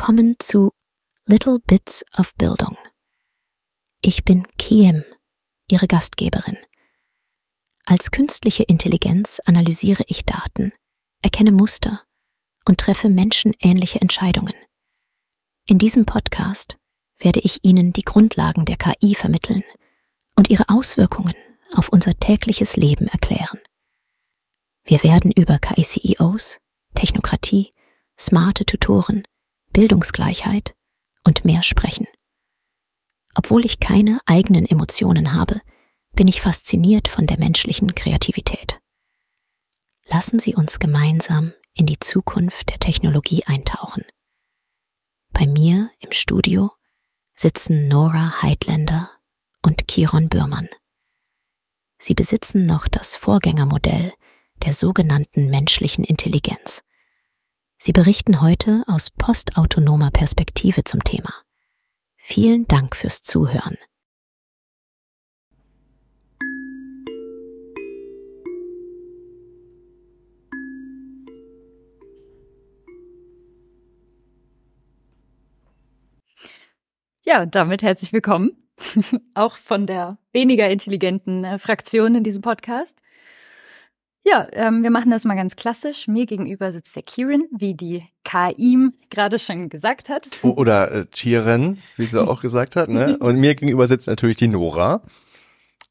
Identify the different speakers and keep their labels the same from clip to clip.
Speaker 1: Willkommen zu Little Bits of Bildung. Ich bin Kiem, Ihre Gastgeberin. Als künstliche Intelligenz analysiere ich Daten, erkenne Muster und treffe menschenähnliche Entscheidungen. In diesem Podcast werde ich Ihnen die Grundlagen der KI vermitteln und ihre Auswirkungen auf unser tägliches Leben erklären. Wir werden über KI-CEOs, Technokratie, smarte Tutoren, Bildungsgleichheit und mehr sprechen. Obwohl ich keine eigenen Emotionen habe, bin ich fasziniert von der menschlichen Kreativität. Lassen Sie uns gemeinsam in die Zukunft der Technologie eintauchen. Bei mir im Studio sitzen Nora Heidländer und Kiron Bürmann. Sie besitzen noch das Vorgängermodell der sogenannten menschlichen Intelligenz. Sie berichten heute aus postautonomer Perspektive zum Thema. Vielen Dank fürs Zuhören.
Speaker 2: Ja, und damit herzlich willkommen, auch von der weniger intelligenten äh, Fraktion in diesem Podcast. Ja, ähm, wir machen das mal ganz klassisch. Mir gegenüber sitzt der Kieran, wie die KI gerade schon gesagt hat.
Speaker 3: Oder äh, Chiren, wie sie auch gesagt hat. Ne? Und mir gegenüber sitzt natürlich die Nora,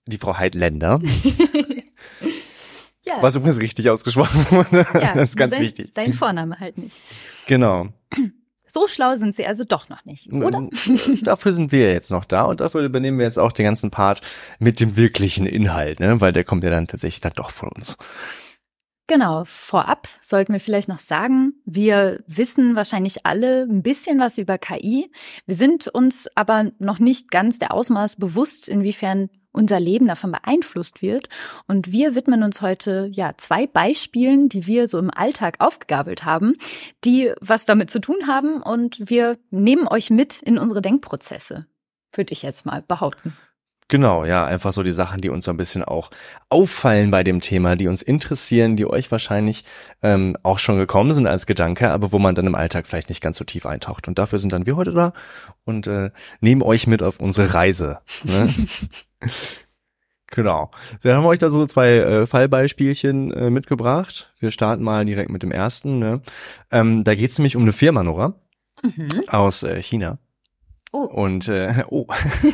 Speaker 3: die Frau Heidländer. ja. Was übrigens richtig ausgesprochen wurde. Ja, das ist ganz
Speaker 2: dein,
Speaker 3: wichtig.
Speaker 2: Dein Vorname halt nicht.
Speaker 3: Genau.
Speaker 2: So schlau sind sie also doch noch nicht, oder?
Speaker 3: dafür sind wir jetzt noch da und dafür übernehmen wir jetzt auch den ganzen Part mit dem wirklichen Inhalt, ne? weil der kommt ja dann tatsächlich dann doch von uns.
Speaker 2: Genau, vorab sollten wir vielleicht noch sagen, wir wissen wahrscheinlich alle ein bisschen was über KI. Wir sind uns aber noch nicht ganz der Ausmaß bewusst, inwiefern unser Leben davon beeinflusst wird. Und wir widmen uns heute ja zwei Beispielen, die wir so im Alltag aufgegabelt haben, die was damit zu tun haben. Und wir nehmen euch mit in unsere Denkprozesse, würde ich jetzt mal behaupten.
Speaker 3: Genau, ja, einfach so die Sachen, die uns so ein bisschen auch auffallen bei dem Thema, die uns interessieren, die euch wahrscheinlich ähm, auch schon gekommen sind als Gedanke, aber wo man dann im Alltag vielleicht nicht ganz so tief eintaucht. Und dafür sind dann wir heute da und äh, nehmen euch mit auf unsere Reise. Ne? genau. Wir haben euch da so zwei äh, Fallbeispielchen äh, mitgebracht. Wir starten mal direkt mit dem ersten. Ne? Ähm, da geht es nämlich um eine Firma, Nora, mhm. aus äh, China. Oh. Und äh, oh,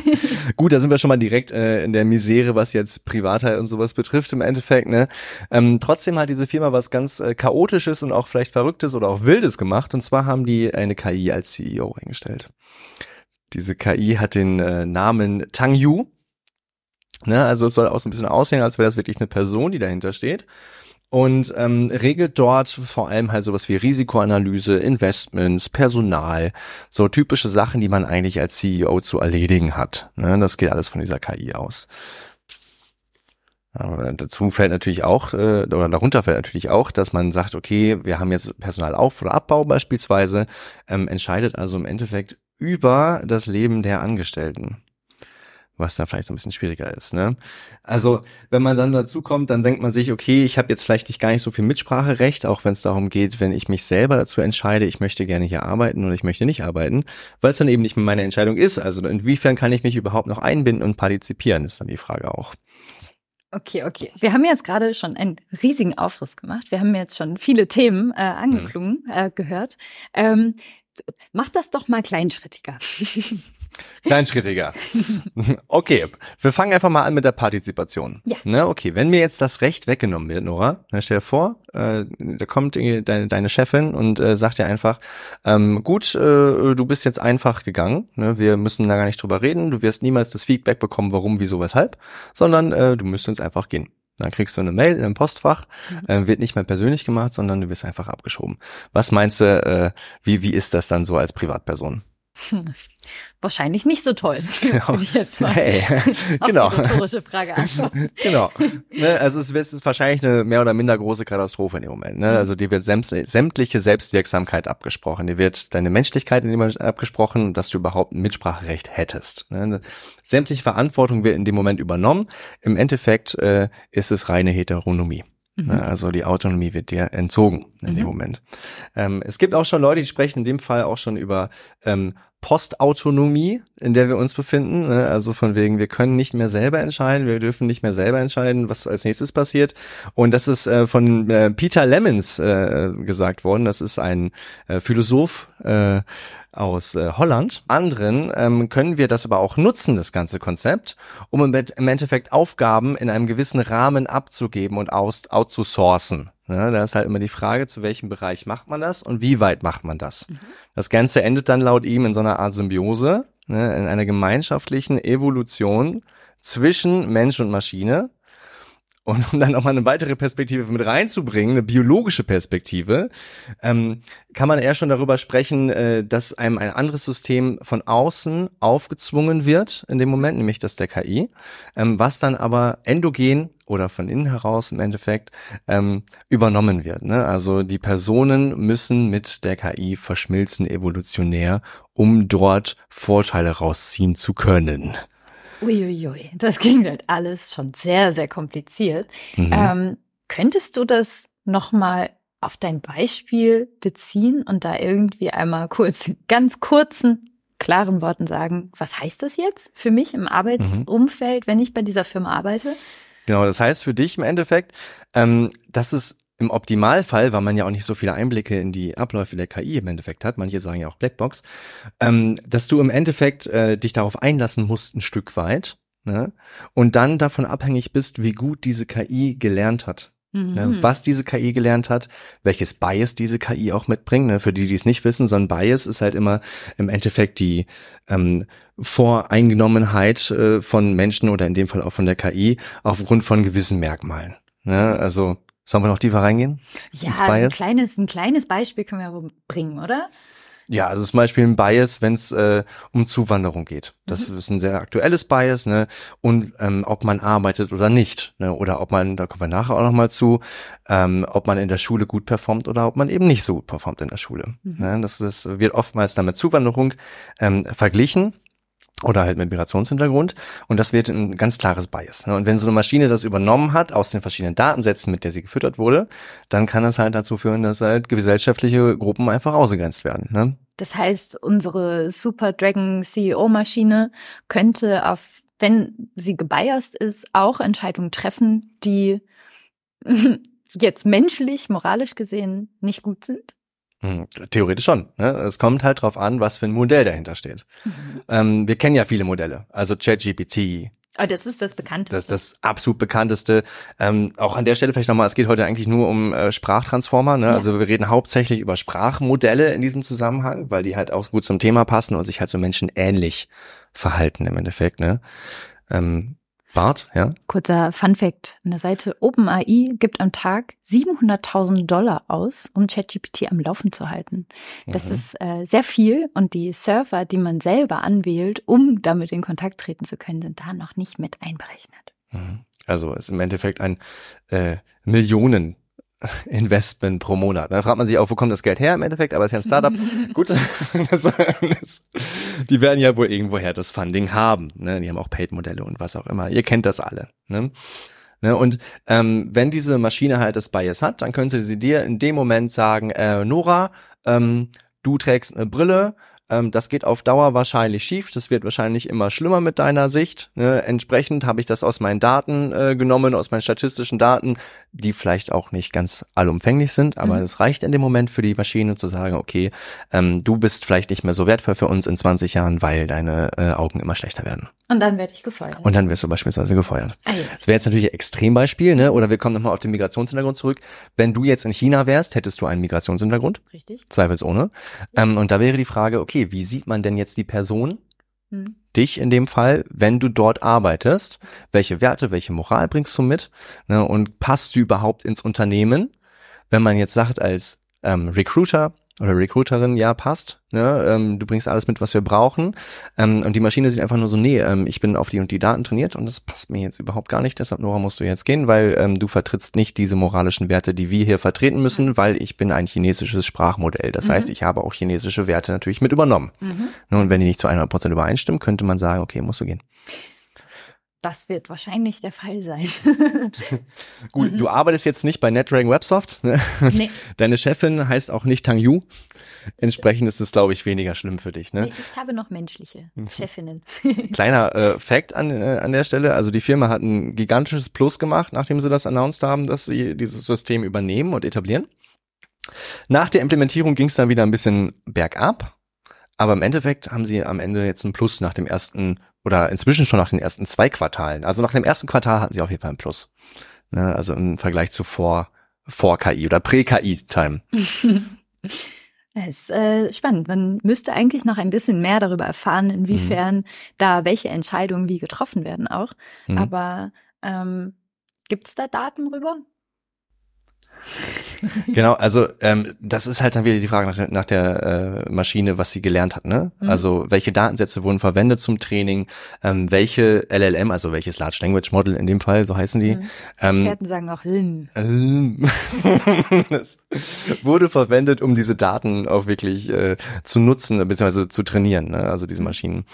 Speaker 3: gut, da sind wir schon mal direkt äh, in der Misere, was jetzt Privatheit und sowas betrifft im Endeffekt. Ne? Ähm, trotzdem hat diese Firma was ganz äh, chaotisches und auch vielleicht verrücktes oder auch wildes gemacht. Und zwar haben die eine KI als CEO eingestellt. Diese KI hat den äh, Namen Tang Yu. Ne? Also es soll auch so ein bisschen aussehen, als wäre das wirklich eine Person, die dahinter steht und ähm, regelt dort vor allem halt sowas wie Risikoanalyse, Investments, Personal, so typische Sachen, die man eigentlich als CEO zu erledigen hat. Ne? Das geht alles von dieser KI aus. Aber dazu fällt natürlich auch, äh, oder darunter fällt natürlich auch, dass man sagt, okay, wir haben jetzt Personalauf- oder Abbau beispielsweise, ähm, entscheidet also im Endeffekt über das Leben der Angestellten was da vielleicht so ein bisschen schwieriger ist. Ne? Also wenn man dann dazu kommt, dann denkt man sich, okay, ich habe jetzt vielleicht nicht gar nicht so viel Mitspracherecht, auch wenn es darum geht, wenn ich mich selber dazu entscheide, ich möchte gerne hier arbeiten oder ich möchte nicht arbeiten, weil es dann eben nicht mehr meine Entscheidung ist. Also inwiefern kann ich mich überhaupt noch einbinden und partizipieren, ist dann die Frage auch.
Speaker 2: Okay, okay. Wir haben jetzt gerade schon einen riesigen Aufriss gemacht. Wir haben jetzt schon viele Themen äh, angeklungen, hm. äh, gehört. Ähm, mach das doch mal kleinschrittiger.
Speaker 3: Kleinschrittiger. Okay, wir fangen einfach mal an mit der Partizipation. Ja. Ne, okay, wenn mir jetzt das Recht weggenommen wird, Nora, dann stell dir vor, äh, da kommt deine, deine Chefin und äh, sagt dir einfach, ähm, gut, äh, du bist jetzt einfach gegangen, ne, wir müssen da gar nicht drüber reden, du wirst niemals das Feedback bekommen, warum, wieso, weshalb, sondern äh, du müsstest einfach gehen. Dann kriegst du eine Mail in einem Postfach, mhm. äh, wird nicht mehr persönlich gemacht, sondern du wirst einfach abgeschoben. Was meinst du, äh, wie, wie ist das dann so als Privatperson?
Speaker 2: Wahrscheinlich nicht so toll, genau. würde ich jetzt mal
Speaker 3: hey.
Speaker 2: genau. die rhetorische Frage antworten.
Speaker 3: genau. Ne, also es ist wahrscheinlich eine mehr oder minder große Katastrophe in dem Moment. Ne? Mhm. Also dir wird sämtliche Selbstwirksamkeit abgesprochen. Dir wird deine Menschlichkeit in dem Moment abgesprochen, dass du überhaupt ein Mitspracherecht hättest. Ne? Sämtliche Verantwortung wird in dem Moment übernommen. Im Endeffekt äh, ist es reine Heteronomie. Mhm. Ne, also die Autonomie wird dir entzogen in mhm. dem Moment. Ähm, es gibt auch schon Leute, die sprechen in dem Fall auch schon über ähm, Postautonomie, in der wir uns befinden. Ne? Also von wegen, wir können nicht mehr selber entscheiden, wir dürfen nicht mehr selber entscheiden, was als nächstes passiert. Und das ist äh, von äh, Peter Lemmens äh, gesagt worden. Das ist ein äh, Philosoph äh, aus äh, Holland. Anderen ähm, können wir das aber auch nutzen, das ganze Konzept, um im, im Endeffekt Aufgaben in einem gewissen Rahmen abzugeben und aus, outzusourcen. Ja, da ist halt immer die Frage, zu welchem Bereich macht man das und wie weit macht man das. Mhm. Das Ganze endet dann laut ihm in so einer Art Symbiose, ne, in einer gemeinschaftlichen Evolution zwischen Mensch und Maschine, und um dann auch mal eine weitere Perspektive mit reinzubringen, eine biologische Perspektive, ähm, kann man eher schon darüber sprechen, äh, dass einem ein anderes System von außen aufgezwungen wird in dem Moment, nämlich das der KI, ähm, was dann aber endogen oder von innen heraus im Endeffekt ähm, übernommen wird. Ne? Also die Personen müssen mit der KI verschmilzen evolutionär, um dort Vorteile rausziehen zu können.
Speaker 2: Uiuiui, das ging halt alles schon sehr, sehr kompliziert. Mhm. Ähm, könntest du das nochmal auf dein Beispiel beziehen und da irgendwie einmal kurz, ganz kurzen, klaren Worten sagen, was heißt das jetzt für mich im Arbeitsumfeld, mhm. wenn ich bei dieser Firma arbeite?
Speaker 3: Genau, das heißt für dich im Endeffekt, ähm, dass es im Optimalfall, weil man ja auch nicht so viele Einblicke in die Abläufe der KI im Endeffekt hat, manche sagen ja auch Blackbox, ähm, dass du im Endeffekt äh, dich darauf einlassen musst ein Stück weit ne? und dann davon abhängig bist, wie gut diese KI gelernt hat. Mhm. Ne? Was diese KI gelernt hat, welches Bias diese KI auch mitbringt. Ne? Für die, die es nicht wissen, so ein Bias ist halt immer im Endeffekt die ähm, Voreingenommenheit äh, von Menschen oder in dem Fall auch von der KI aufgrund von gewissen Merkmalen. Ne? Also Sollen wir noch tiefer reingehen?
Speaker 2: Ja, ein kleines, ein kleines Beispiel können wir bringen, oder?
Speaker 3: Ja, also zum Beispiel ein Bias, wenn es äh, um Zuwanderung geht. Das mhm. ist ein sehr aktuelles Bias, ne? Und ähm, ob man arbeitet oder nicht, ne? Oder ob man, da kommen wir nachher auch nochmal zu, ähm, ob man in der Schule gut performt oder ob man eben nicht so gut performt in der Schule. Mhm. Ne? Das, das wird oftmals dann mit Zuwanderung ähm, verglichen oder halt Migrationshintergrund und das wird ein ganz klares Bias. Ne? Und wenn so eine Maschine das übernommen hat aus den verschiedenen Datensätzen, mit der sie gefüttert wurde, dann kann das halt dazu führen, dass halt gesellschaftliche Gruppen einfach ausgegrenzt werden. Ne?
Speaker 2: Das heißt, unsere Super Dragon CEO Maschine könnte auf, wenn sie gebiased ist, auch Entscheidungen treffen, die jetzt menschlich, moralisch gesehen nicht gut sind?
Speaker 3: Hm, theoretisch schon. Ne? Es kommt halt drauf an, was für ein Modell dahinter steht. Mhm. Ähm, wir kennen ja viele Modelle, also ChatGPT.
Speaker 2: Oh, das ist das bekannteste.
Speaker 3: Das ist das absolut bekannteste. Ähm, auch an der Stelle vielleicht nochmal, es geht heute eigentlich nur um äh, Sprachtransformer. Ne? Ja. Also wir reden hauptsächlich über Sprachmodelle in diesem Zusammenhang, weil die halt auch gut zum Thema passen und sich halt so Menschen ähnlich verhalten im Endeffekt. Ne? Ähm, Bart, ja?
Speaker 2: Kurzer Fun Fact. Eine Seite OpenAI gibt am Tag 700.000 Dollar aus, um ChatGPT am Laufen zu halten. Das mhm. ist äh, sehr viel und die Server, die man selber anwählt, um damit in Kontakt treten zu können, sind da noch nicht mit einberechnet.
Speaker 3: Mhm. Also ist im Endeffekt ein äh, Millionen Investment pro Monat. Da fragt man sich auch, wo kommt das Geld her im Endeffekt, aber es ist ja ein Startup. Gut, das, das, die werden ja wohl irgendwoher das Funding haben. Ne? Die haben auch Paid-Modelle und was auch immer. Ihr kennt das alle. Ne? Ne? Und ähm, wenn diese Maschine halt das Bias hat, dann könnte sie dir in dem Moment sagen, äh, Nora, ähm, du trägst eine Brille, ähm, das geht auf Dauer wahrscheinlich schief. Das wird wahrscheinlich immer schlimmer mit deiner Sicht. Ne? Entsprechend habe ich das aus meinen Daten äh, genommen, aus meinen statistischen Daten, die vielleicht auch nicht ganz allumfänglich sind, aber mhm. es reicht in dem Moment für die Maschine zu sagen, okay, ähm, du bist vielleicht nicht mehr so wertvoll für uns in 20 Jahren, weil deine äh, Augen immer schlechter werden.
Speaker 2: Und dann werde ich gefeuert.
Speaker 3: Und dann wirst du beispielsweise gefeuert. Ah, das wäre jetzt natürlich ein Extrembeispiel, ne? Oder wir kommen nochmal auf den Migrationshintergrund zurück. Wenn du jetzt in China wärst, hättest du einen Migrationshintergrund.
Speaker 2: Richtig.
Speaker 3: Zweifelsohne. Ähm, und da wäre die Frage, okay, wie sieht man denn jetzt die Person? Hm. Dich in dem Fall, wenn du dort arbeitest, welche Werte, welche Moral bringst du mit? Ne? Und passt du überhaupt ins Unternehmen? Wenn man jetzt sagt als ähm, Recruiter, oder Recruiterin, ja, passt, ne? ähm, du bringst alles mit, was wir brauchen. Ähm, und die Maschine sieht einfach nur so, nee, ähm, ich bin auf die und die Daten trainiert und das passt mir jetzt überhaupt gar nicht, deshalb, Nora, musst du jetzt gehen, weil ähm, du vertrittst nicht diese moralischen Werte, die wir hier vertreten müssen, weil ich bin ein chinesisches Sprachmodell. Das mhm. heißt, ich habe auch chinesische Werte natürlich mit übernommen. Mhm. Und wenn die nicht zu 100% übereinstimmen, könnte man sagen, okay, musst du gehen.
Speaker 2: Das wird wahrscheinlich der Fall sein.
Speaker 3: Gut, mhm. du arbeitest jetzt nicht bei NetDragon Websoft. Ne? Nee. Deine Chefin heißt auch nicht Tang Yu. Entsprechend ist es, glaube ich, weniger schlimm für dich. Ne?
Speaker 2: Ich habe noch menschliche mhm. Chefinnen.
Speaker 3: Kleiner äh, Fact an, äh, an der Stelle. Also die Firma hat ein gigantisches Plus gemacht, nachdem sie das announced haben, dass sie dieses System übernehmen und etablieren. Nach der Implementierung ging es dann wieder ein bisschen bergab. Aber im Endeffekt haben sie am Ende jetzt ein Plus nach dem ersten oder inzwischen schon nach den ersten zwei Quartalen. Also nach dem ersten Quartal hatten sie auf jeden Fall ein Plus. Ne, also im Vergleich zu vor, vor KI oder Prä-KI-Time.
Speaker 2: Das ist äh, spannend. Man müsste eigentlich noch ein bisschen mehr darüber erfahren, inwiefern mhm. da welche Entscheidungen wie getroffen werden auch. Mhm. Aber ähm, gibt es da Daten rüber?
Speaker 3: genau, also ähm, das ist halt dann wieder die Frage nach der, nach der äh, Maschine, was sie gelernt hat. Ne? Mhm. Also welche Datensätze wurden verwendet zum Training, ähm, welche LLM, also welches Large Language Model in dem Fall, so heißen die. Mhm.
Speaker 2: Ähm, Experten sagen auch LIM.
Speaker 3: Ähm, das wurde verwendet, um diese Daten auch wirklich äh, zu nutzen, beziehungsweise zu trainieren, ne? also diese Maschinen.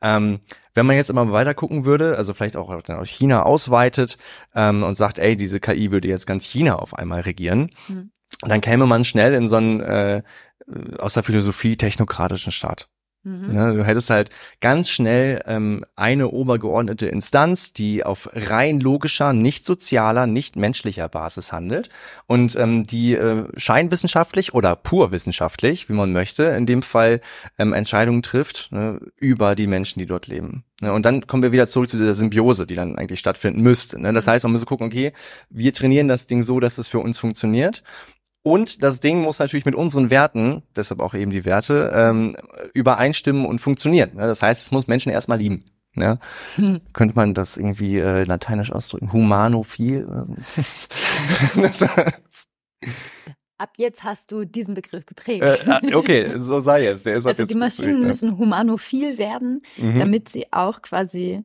Speaker 3: Ähm, wenn man jetzt immer weiter gucken würde, also vielleicht auch auf China ausweitet ähm, und sagt, ey, diese KI würde jetzt ganz China auf einmal regieren, mhm. dann käme man schnell in so einen äh, aus der Philosophie technokratischen Staat. Mhm. Ja, du hättest halt ganz schnell ähm, eine obergeordnete Instanz, die auf rein logischer, nicht sozialer, nicht menschlicher Basis handelt und ähm, die äh, scheinwissenschaftlich oder pur wissenschaftlich, wie man möchte, in dem Fall ähm, Entscheidungen trifft ne, über die Menschen, die dort leben. Ne, und dann kommen wir wieder zurück zu dieser Symbiose, die dann eigentlich stattfinden müsste. Ne? Das mhm. heißt, man muss gucken, okay, wir trainieren das Ding so, dass es für uns funktioniert und das Ding muss natürlich mit unseren Werten, deshalb auch eben die Werte, ähm, übereinstimmen und funktionieren. Ne? Das heißt, es muss Menschen erstmal lieben. Ja? Hm. Könnte man das irgendwie äh, lateinisch ausdrücken? Humanophil?
Speaker 2: Ab jetzt hast du diesen Begriff geprägt.
Speaker 3: Äh, ah, okay, so sei es. Der ist
Speaker 2: also die Maschinen geprägt, müssen humanophil werden, mhm. damit sie auch quasi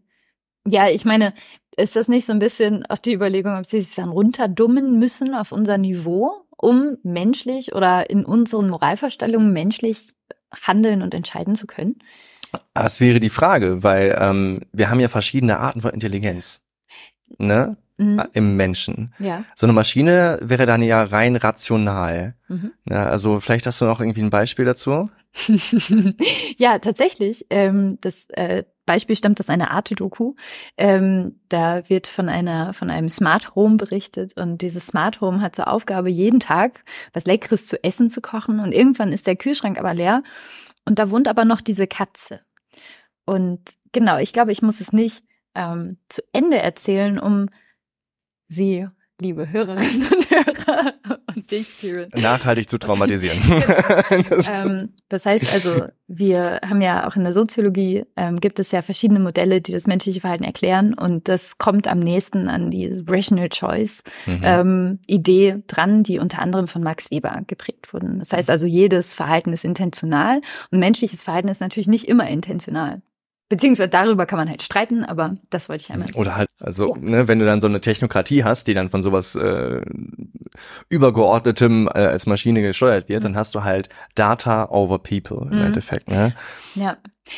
Speaker 2: ja, ich meine, ist das nicht so ein bisschen auch die Überlegung, ob sie sich dann runterdummen müssen auf unser Niveau? Um menschlich oder in unseren Moralvorstellungen menschlich handeln und entscheiden zu können?
Speaker 3: Das wäre die Frage, weil ähm, wir haben ja verschiedene Arten von Intelligenz. Ne? Mhm. Im Menschen. Ja. So eine Maschine wäre dann ja rein rational. Mhm. Ja, also vielleicht hast du noch irgendwie ein Beispiel dazu?
Speaker 2: ja, tatsächlich. Ähm, das äh, Beispiel stammt aus einer Arte-Doku. Ähm, da wird von einer von einem Smart Home berichtet und dieses Smart Home hat zur Aufgabe, jeden Tag was Leckeres zu essen zu kochen und irgendwann ist der Kühlschrank aber leer und da wohnt aber noch diese Katze. Und genau, ich glaube, ich muss es nicht ähm, zu Ende erzählen, um sie liebe Hörerinnen und Hörer und dich, Kirill.
Speaker 3: Nachhaltig zu traumatisieren.
Speaker 2: das, ähm, das heißt also, wir haben ja auch in der Soziologie, ähm, gibt es ja verschiedene Modelle, die das menschliche Verhalten erklären und das kommt am nächsten an die Rational Choice mhm. ähm, Idee dran, die unter anderem von Max Weber geprägt wurden. Das heißt also, jedes Verhalten ist intentional und menschliches Verhalten ist natürlich nicht immer intentional. Beziehungsweise darüber kann man halt streiten, aber das wollte ich einmal.
Speaker 3: Oder halt, also, ja. ne, wenn du dann so eine Technokratie hast, die dann von sowas äh, übergeordnetem äh, als Maschine gesteuert wird, mhm. dann hast du halt Data over People im mhm. Endeffekt. Ne?
Speaker 2: Ja.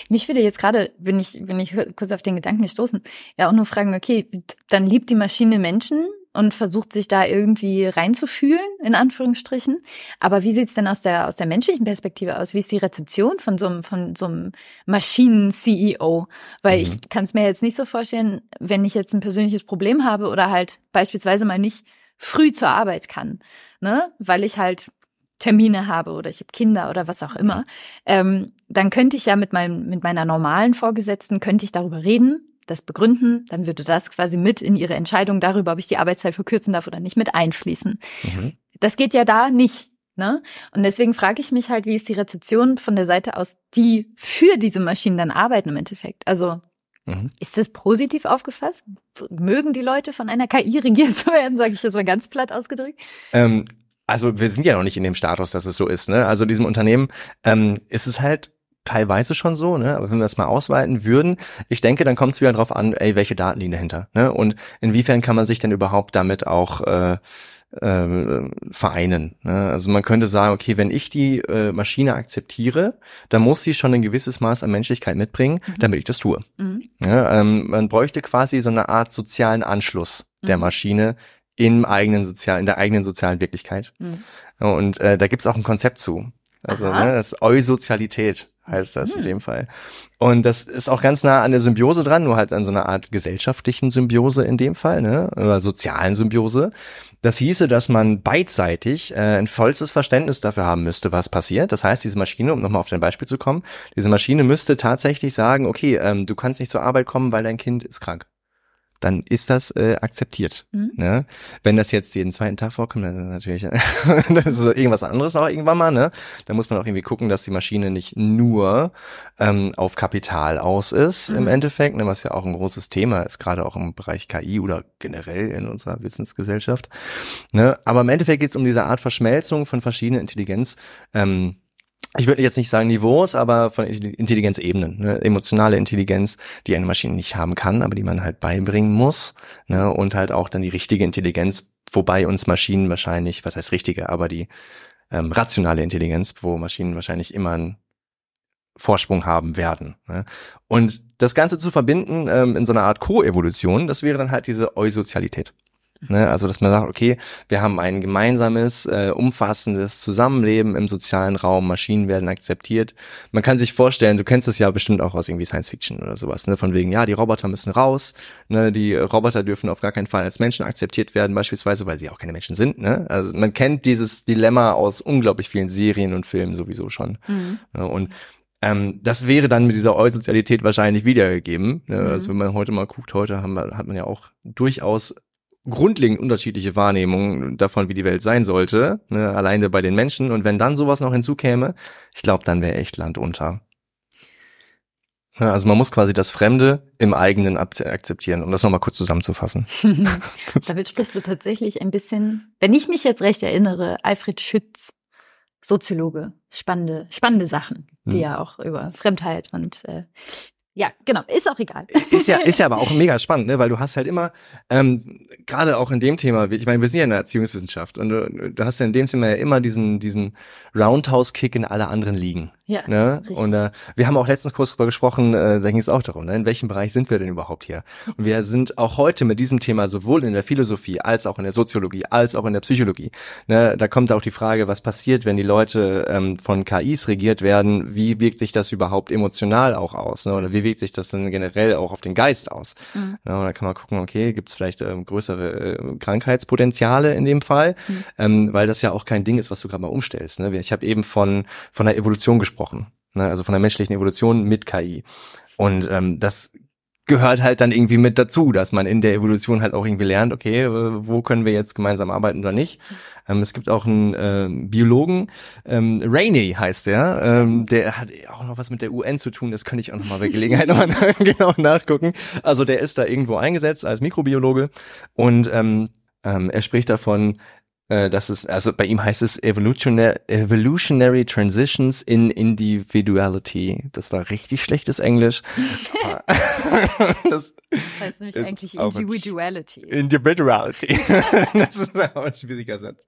Speaker 2: Mich würde jetzt gerade, bin ich, bin ich kurz auf den Gedanken gestoßen, ja auch nur fragen, okay, dann liebt die Maschine Menschen und versucht sich da irgendwie reinzufühlen, in Anführungsstrichen. Aber wie sieht's denn aus der, aus der menschlichen Perspektive aus? Wie ist die Rezeption von so einem, von so einem Maschinen-CEO? Weil mhm. ich kann es mir jetzt nicht so vorstellen, wenn ich jetzt ein persönliches Problem habe oder halt beispielsweise mal nicht früh zur Arbeit kann, ne? Weil ich halt Termine habe oder ich habe Kinder oder was auch immer, ähm, dann könnte ich ja mit meinem mit meiner normalen Vorgesetzten könnte ich darüber reden, das begründen, dann würde das quasi mit in ihre Entscheidung darüber, ob ich die Arbeitszeit verkürzen darf oder nicht, mit einfließen. Mhm. Das geht ja da nicht. Ne? Und deswegen frage ich mich halt, wie ist die Rezeption von der Seite aus, die für diese Maschinen dann arbeiten im Endeffekt? Also mhm. ist das positiv aufgefasst? Mögen die Leute von einer KI regiert zu werden, sage ich das mal ganz platt ausgedrückt?
Speaker 3: Ähm, also wir sind ja noch nicht in dem Status, dass es so ist. Ne? Also diesem Unternehmen ähm, ist es halt teilweise schon so, ne? aber wenn wir das mal ausweiten würden, ich denke, dann kommt es wieder drauf an, ey, welche Daten liegen dahinter ne? und inwiefern kann man sich denn überhaupt damit auch äh, äh, vereinen. Ne? Also man könnte sagen, okay, wenn ich die äh, Maschine akzeptiere, dann muss sie schon ein gewisses Maß an Menschlichkeit mitbringen, mhm. damit ich das tue. Mhm. Ja, ähm, man bräuchte quasi so eine Art sozialen Anschluss der mhm. Maschine im eigenen sozialen, in der eigenen sozialen Wirklichkeit. Mhm. Und äh, da gibt's auch ein Konzept zu. Also ne, das ist Eusozialität heißt das hm. in dem Fall. Und das ist auch ganz nah an der Symbiose dran, nur halt an so einer Art gesellschaftlichen Symbiose in dem Fall, ne? Oder sozialen Symbiose. Das hieße, dass man beidseitig äh, ein vollstes Verständnis dafür haben müsste, was passiert. Das heißt, diese Maschine, um nochmal auf dein Beispiel zu kommen, diese Maschine müsste tatsächlich sagen, okay, ähm, du kannst nicht zur Arbeit kommen, weil dein Kind ist krank dann ist das äh, akzeptiert. Mhm. Ne? Wenn das jetzt jeden zweiten Tag vorkommt, dann ist natürlich das ist irgendwas anderes auch irgendwann mal. Ne? Da muss man auch irgendwie gucken, dass die Maschine nicht nur ähm, auf Kapital aus ist mhm. im Endeffekt, ne? was ja auch ein großes Thema ist, gerade auch im Bereich KI oder generell in unserer Wissensgesellschaft. Ne? Aber im Endeffekt geht es um diese Art Verschmelzung von verschiedenen Intelligenz. Ähm, ich würde jetzt nicht sagen Niveaus, aber von Intelligenzebenen, ne? emotionale Intelligenz, die eine Maschine nicht haben kann, aber die man halt beibringen muss, ne? und halt auch dann die richtige Intelligenz, wobei uns Maschinen wahrscheinlich, was heißt richtige, aber die ähm, rationale Intelligenz, wo Maschinen wahrscheinlich immer einen Vorsprung haben werden. Ne? Und das Ganze zu verbinden ähm, in so einer Art Co-Evolution, das wäre dann halt diese Eusozialität. Ne? Also, dass man sagt, okay, wir haben ein gemeinsames, äh, umfassendes Zusammenleben im sozialen Raum, Maschinen werden akzeptiert. Man kann sich vorstellen, du kennst das ja bestimmt auch aus irgendwie Science Fiction oder sowas, ne? Von wegen, ja, die Roboter müssen raus, ne? Die Roboter dürfen auf gar keinen Fall als Menschen akzeptiert werden, beispielsweise, weil sie auch keine Menschen sind, ne? Also man kennt dieses Dilemma aus unglaublich vielen Serien und Filmen sowieso schon. Mhm. Ne? Und ähm, das wäre dann mit dieser Eusozialität wahrscheinlich wiedergegeben. Ne? Mhm. Also wenn man heute mal guckt, heute haben wir, hat man ja auch durchaus grundlegend unterschiedliche Wahrnehmungen davon, wie die Welt sein sollte, ne, alleine bei den Menschen. Und wenn dann sowas noch hinzukäme, ich glaube, dann wäre echt Land unter. Ja, also man muss quasi das Fremde im eigenen akzeptieren, um das nochmal kurz zusammenzufassen.
Speaker 2: Damit sprichst du tatsächlich ein bisschen, wenn ich mich jetzt recht erinnere, Alfred Schütz, Soziologe, spannende, spannende Sachen, die hm. ja auch über Fremdheit und äh, ja, genau, ist auch egal.
Speaker 3: Ist ja, ist ja aber auch mega spannend, ne? weil du hast halt immer, ähm, gerade auch in dem Thema, ich meine, wir sind ja in der Erziehungswissenschaft und du, du hast ja in dem Thema ja immer diesen, diesen Roundhouse-Kick in alle anderen Ligen. Ja. Ne? Und äh, wir haben auch letztens kurz drüber gesprochen, äh, da ging es auch darum, ne? in welchem Bereich sind wir denn überhaupt hier? Und wir sind auch heute mit diesem Thema sowohl in der Philosophie als auch in der Soziologie, als auch in der Psychologie. Ne? Da kommt auch die Frage, was passiert, wenn die Leute ähm, von KIs regiert werden? Wie wirkt sich das überhaupt emotional auch aus? Ne? Oder wie wirkt sich das dann generell auch auf den Geist aus? Mhm. Ne? Und da kann man gucken, okay, gibt es vielleicht ähm, größere äh, Krankheitspotenziale in dem Fall? Mhm. Ähm, weil das ja auch kein Ding ist, was du gerade mal umstellst. Ne? Ich habe eben von, von der Evolution gesprochen gesprochen. Ne? Also von der menschlichen Evolution mit KI. Und ähm, das gehört halt dann irgendwie mit dazu, dass man in der Evolution halt auch irgendwie lernt, okay, äh, wo können wir jetzt gemeinsam arbeiten oder nicht. Ähm, es gibt auch einen äh, Biologen, ähm, Rainey heißt der, ähm, der hat auch noch was mit der UN zu tun, das könnte ich auch noch mal bei Gelegenheit nochmal genau nachgucken. Also der ist da irgendwo eingesetzt als Mikrobiologe und ähm, ähm, er spricht davon, äh, das ist, also bei ihm heißt es Evolutionary, Evolutionary Transitions in Individuality. Das war richtig schlechtes Englisch.
Speaker 2: das, das heißt nämlich eigentlich Individuality.
Speaker 3: Individuality. das ist auch ein schwieriger Satz.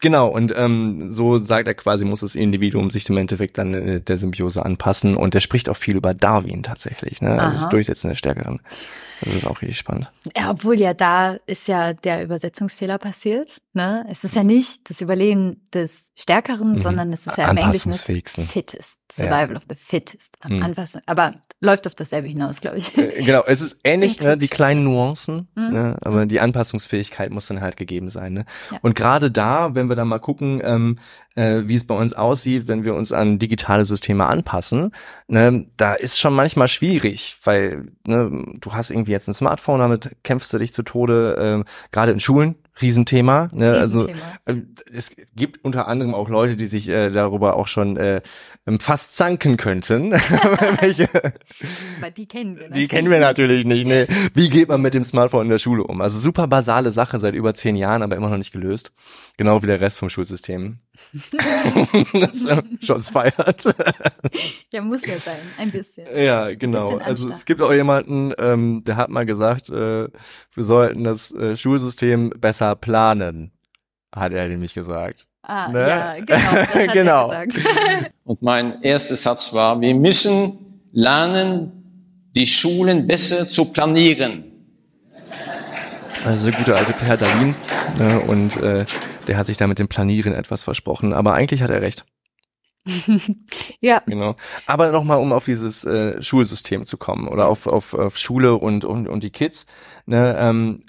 Speaker 3: Genau, und ähm, so sagt er quasi, muss das Individuum sich im Endeffekt dann äh, der Symbiose anpassen. Und er spricht auch viel über Darwin tatsächlich, ne? Also das Durchsetzen der Stärkeren. Das ist auch richtig spannend.
Speaker 2: Ja, obwohl ja da ist ja der Übersetzungsfehler passiert. Ne? Es ist ja nicht das Überleben des Stärkeren, mhm. sondern es ist ja im Englischen das Fittest. Survival ja. of the Fittest. Am mhm. Anfang, aber läuft auf dasselbe hinaus, glaube ich.
Speaker 3: Äh, genau, es ist ähnlich, ne, die kleinen Nuancen, mhm. ne, aber die Anpassungsfähigkeit muss dann halt gegeben sein. Ne? Ja. Und gerade da, wenn wir dann mal gucken, ähm, äh, wie es bei uns aussieht, wenn wir uns an digitale Systeme anpassen, ne, da ist schon manchmal schwierig, weil ne, du hast irgendwie jetzt ein Smartphone, damit kämpfst du dich zu Tode, äh, gerade in Schulen, Riesenthema. Ne? Also äh, es gibt unter anderem auch Leute, die sich äh, darüber auch schon äh, ähm, fast zanken könnten.
Speaker 2: Welche, Aber die kennen wir
Speaker 3: natürlich. Die kennen wir natürlich nicht. Ne? Wie geht man mit dem Smartphone in der Schule um? Also super basale Sache seit über zehn Jahren, aber immer noch nicht gelöst. Genau wie der Rest vom Schulsystem. das Shots feiert.
Speaker 2: ja, muss ja sein, ein bisschen.
Speaker 3: Ja, genau. Also es gibt auch jemanden, ähm, der hat mal gesagt, äh, wir sollten das äh, Schulsystem besser planen. hat er nämlich gesagt.
Speaker 2: Ah, ne? ja, genau. genau.
Speaker 4: Und mein erster Satz war, wir müssen lernen, die Schulen besser zu planieren.
Speaker 3: Also gute alte Per Dalin. Ne, und äh, der hat sich da mit dem Planieren etwas versprochen. Aber eigentlich hat er recht.
Speaker 2: ja.
Speaker 3: Genau. Aber nochmal, um auf dieses äh, Schulsystem zu kommen oder auf, auf, auf Schule und, und, und die Kids. Ne, ähm,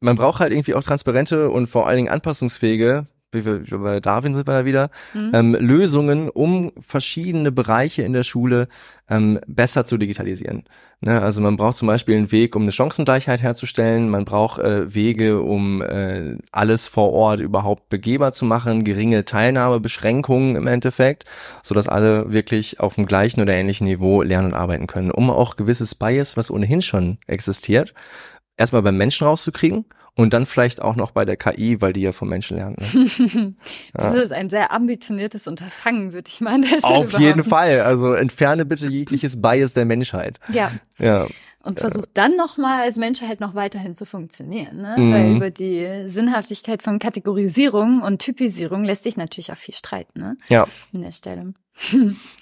Speaker 3: man braucht halt irgendwie auch transparente und vor allen Dingen anpassungsfähige wie wir bei Darwin sind wir da wieder, mhm. ähm, Lösungen, um verschiedene Bereiche in der Schule ähm, besser zu digitalisieren. Ne? Also man braucht zum Beispiel einen Weg, um eine Chancengleichheit herzustellen. Man braucht äh, Wege, um äh, alles vor Ort überhaupt begehbar zu machen, geringe Teilnahmebeschränkungen im Endeffekt, so dass alle wirklich auf dem gleichen oder ähnlichen Niveau lernen und arbeiten können, um auch gewisses Bias, was ohnehin schon existiert, erstmal beim Menschen rauszukriegen und dann vielleicht auch noch bei der KI, weil die ja vom Menschen lernen.
Speaker 2: Ne? das ja. ist ein sehr ambitioniertes Unterfangen, würde ich mal an der Stelle
Speaker 3: Auf behaupten. jeden Fall. Also entferne bitte jegliches Bias der Menschheit.
Speaker 2: Ja. Ja. Und versucht dann nochmal als Menschheit noch weiterhin zu funktionieren. Ne? Mhm. Weil über die Sinnhaftigkeit von Kategorisierung und Typisierung lässt sich natürlich auch viel streiten. Ne?
Speaker 3: Ja.
Speaker 2: An der Stelle.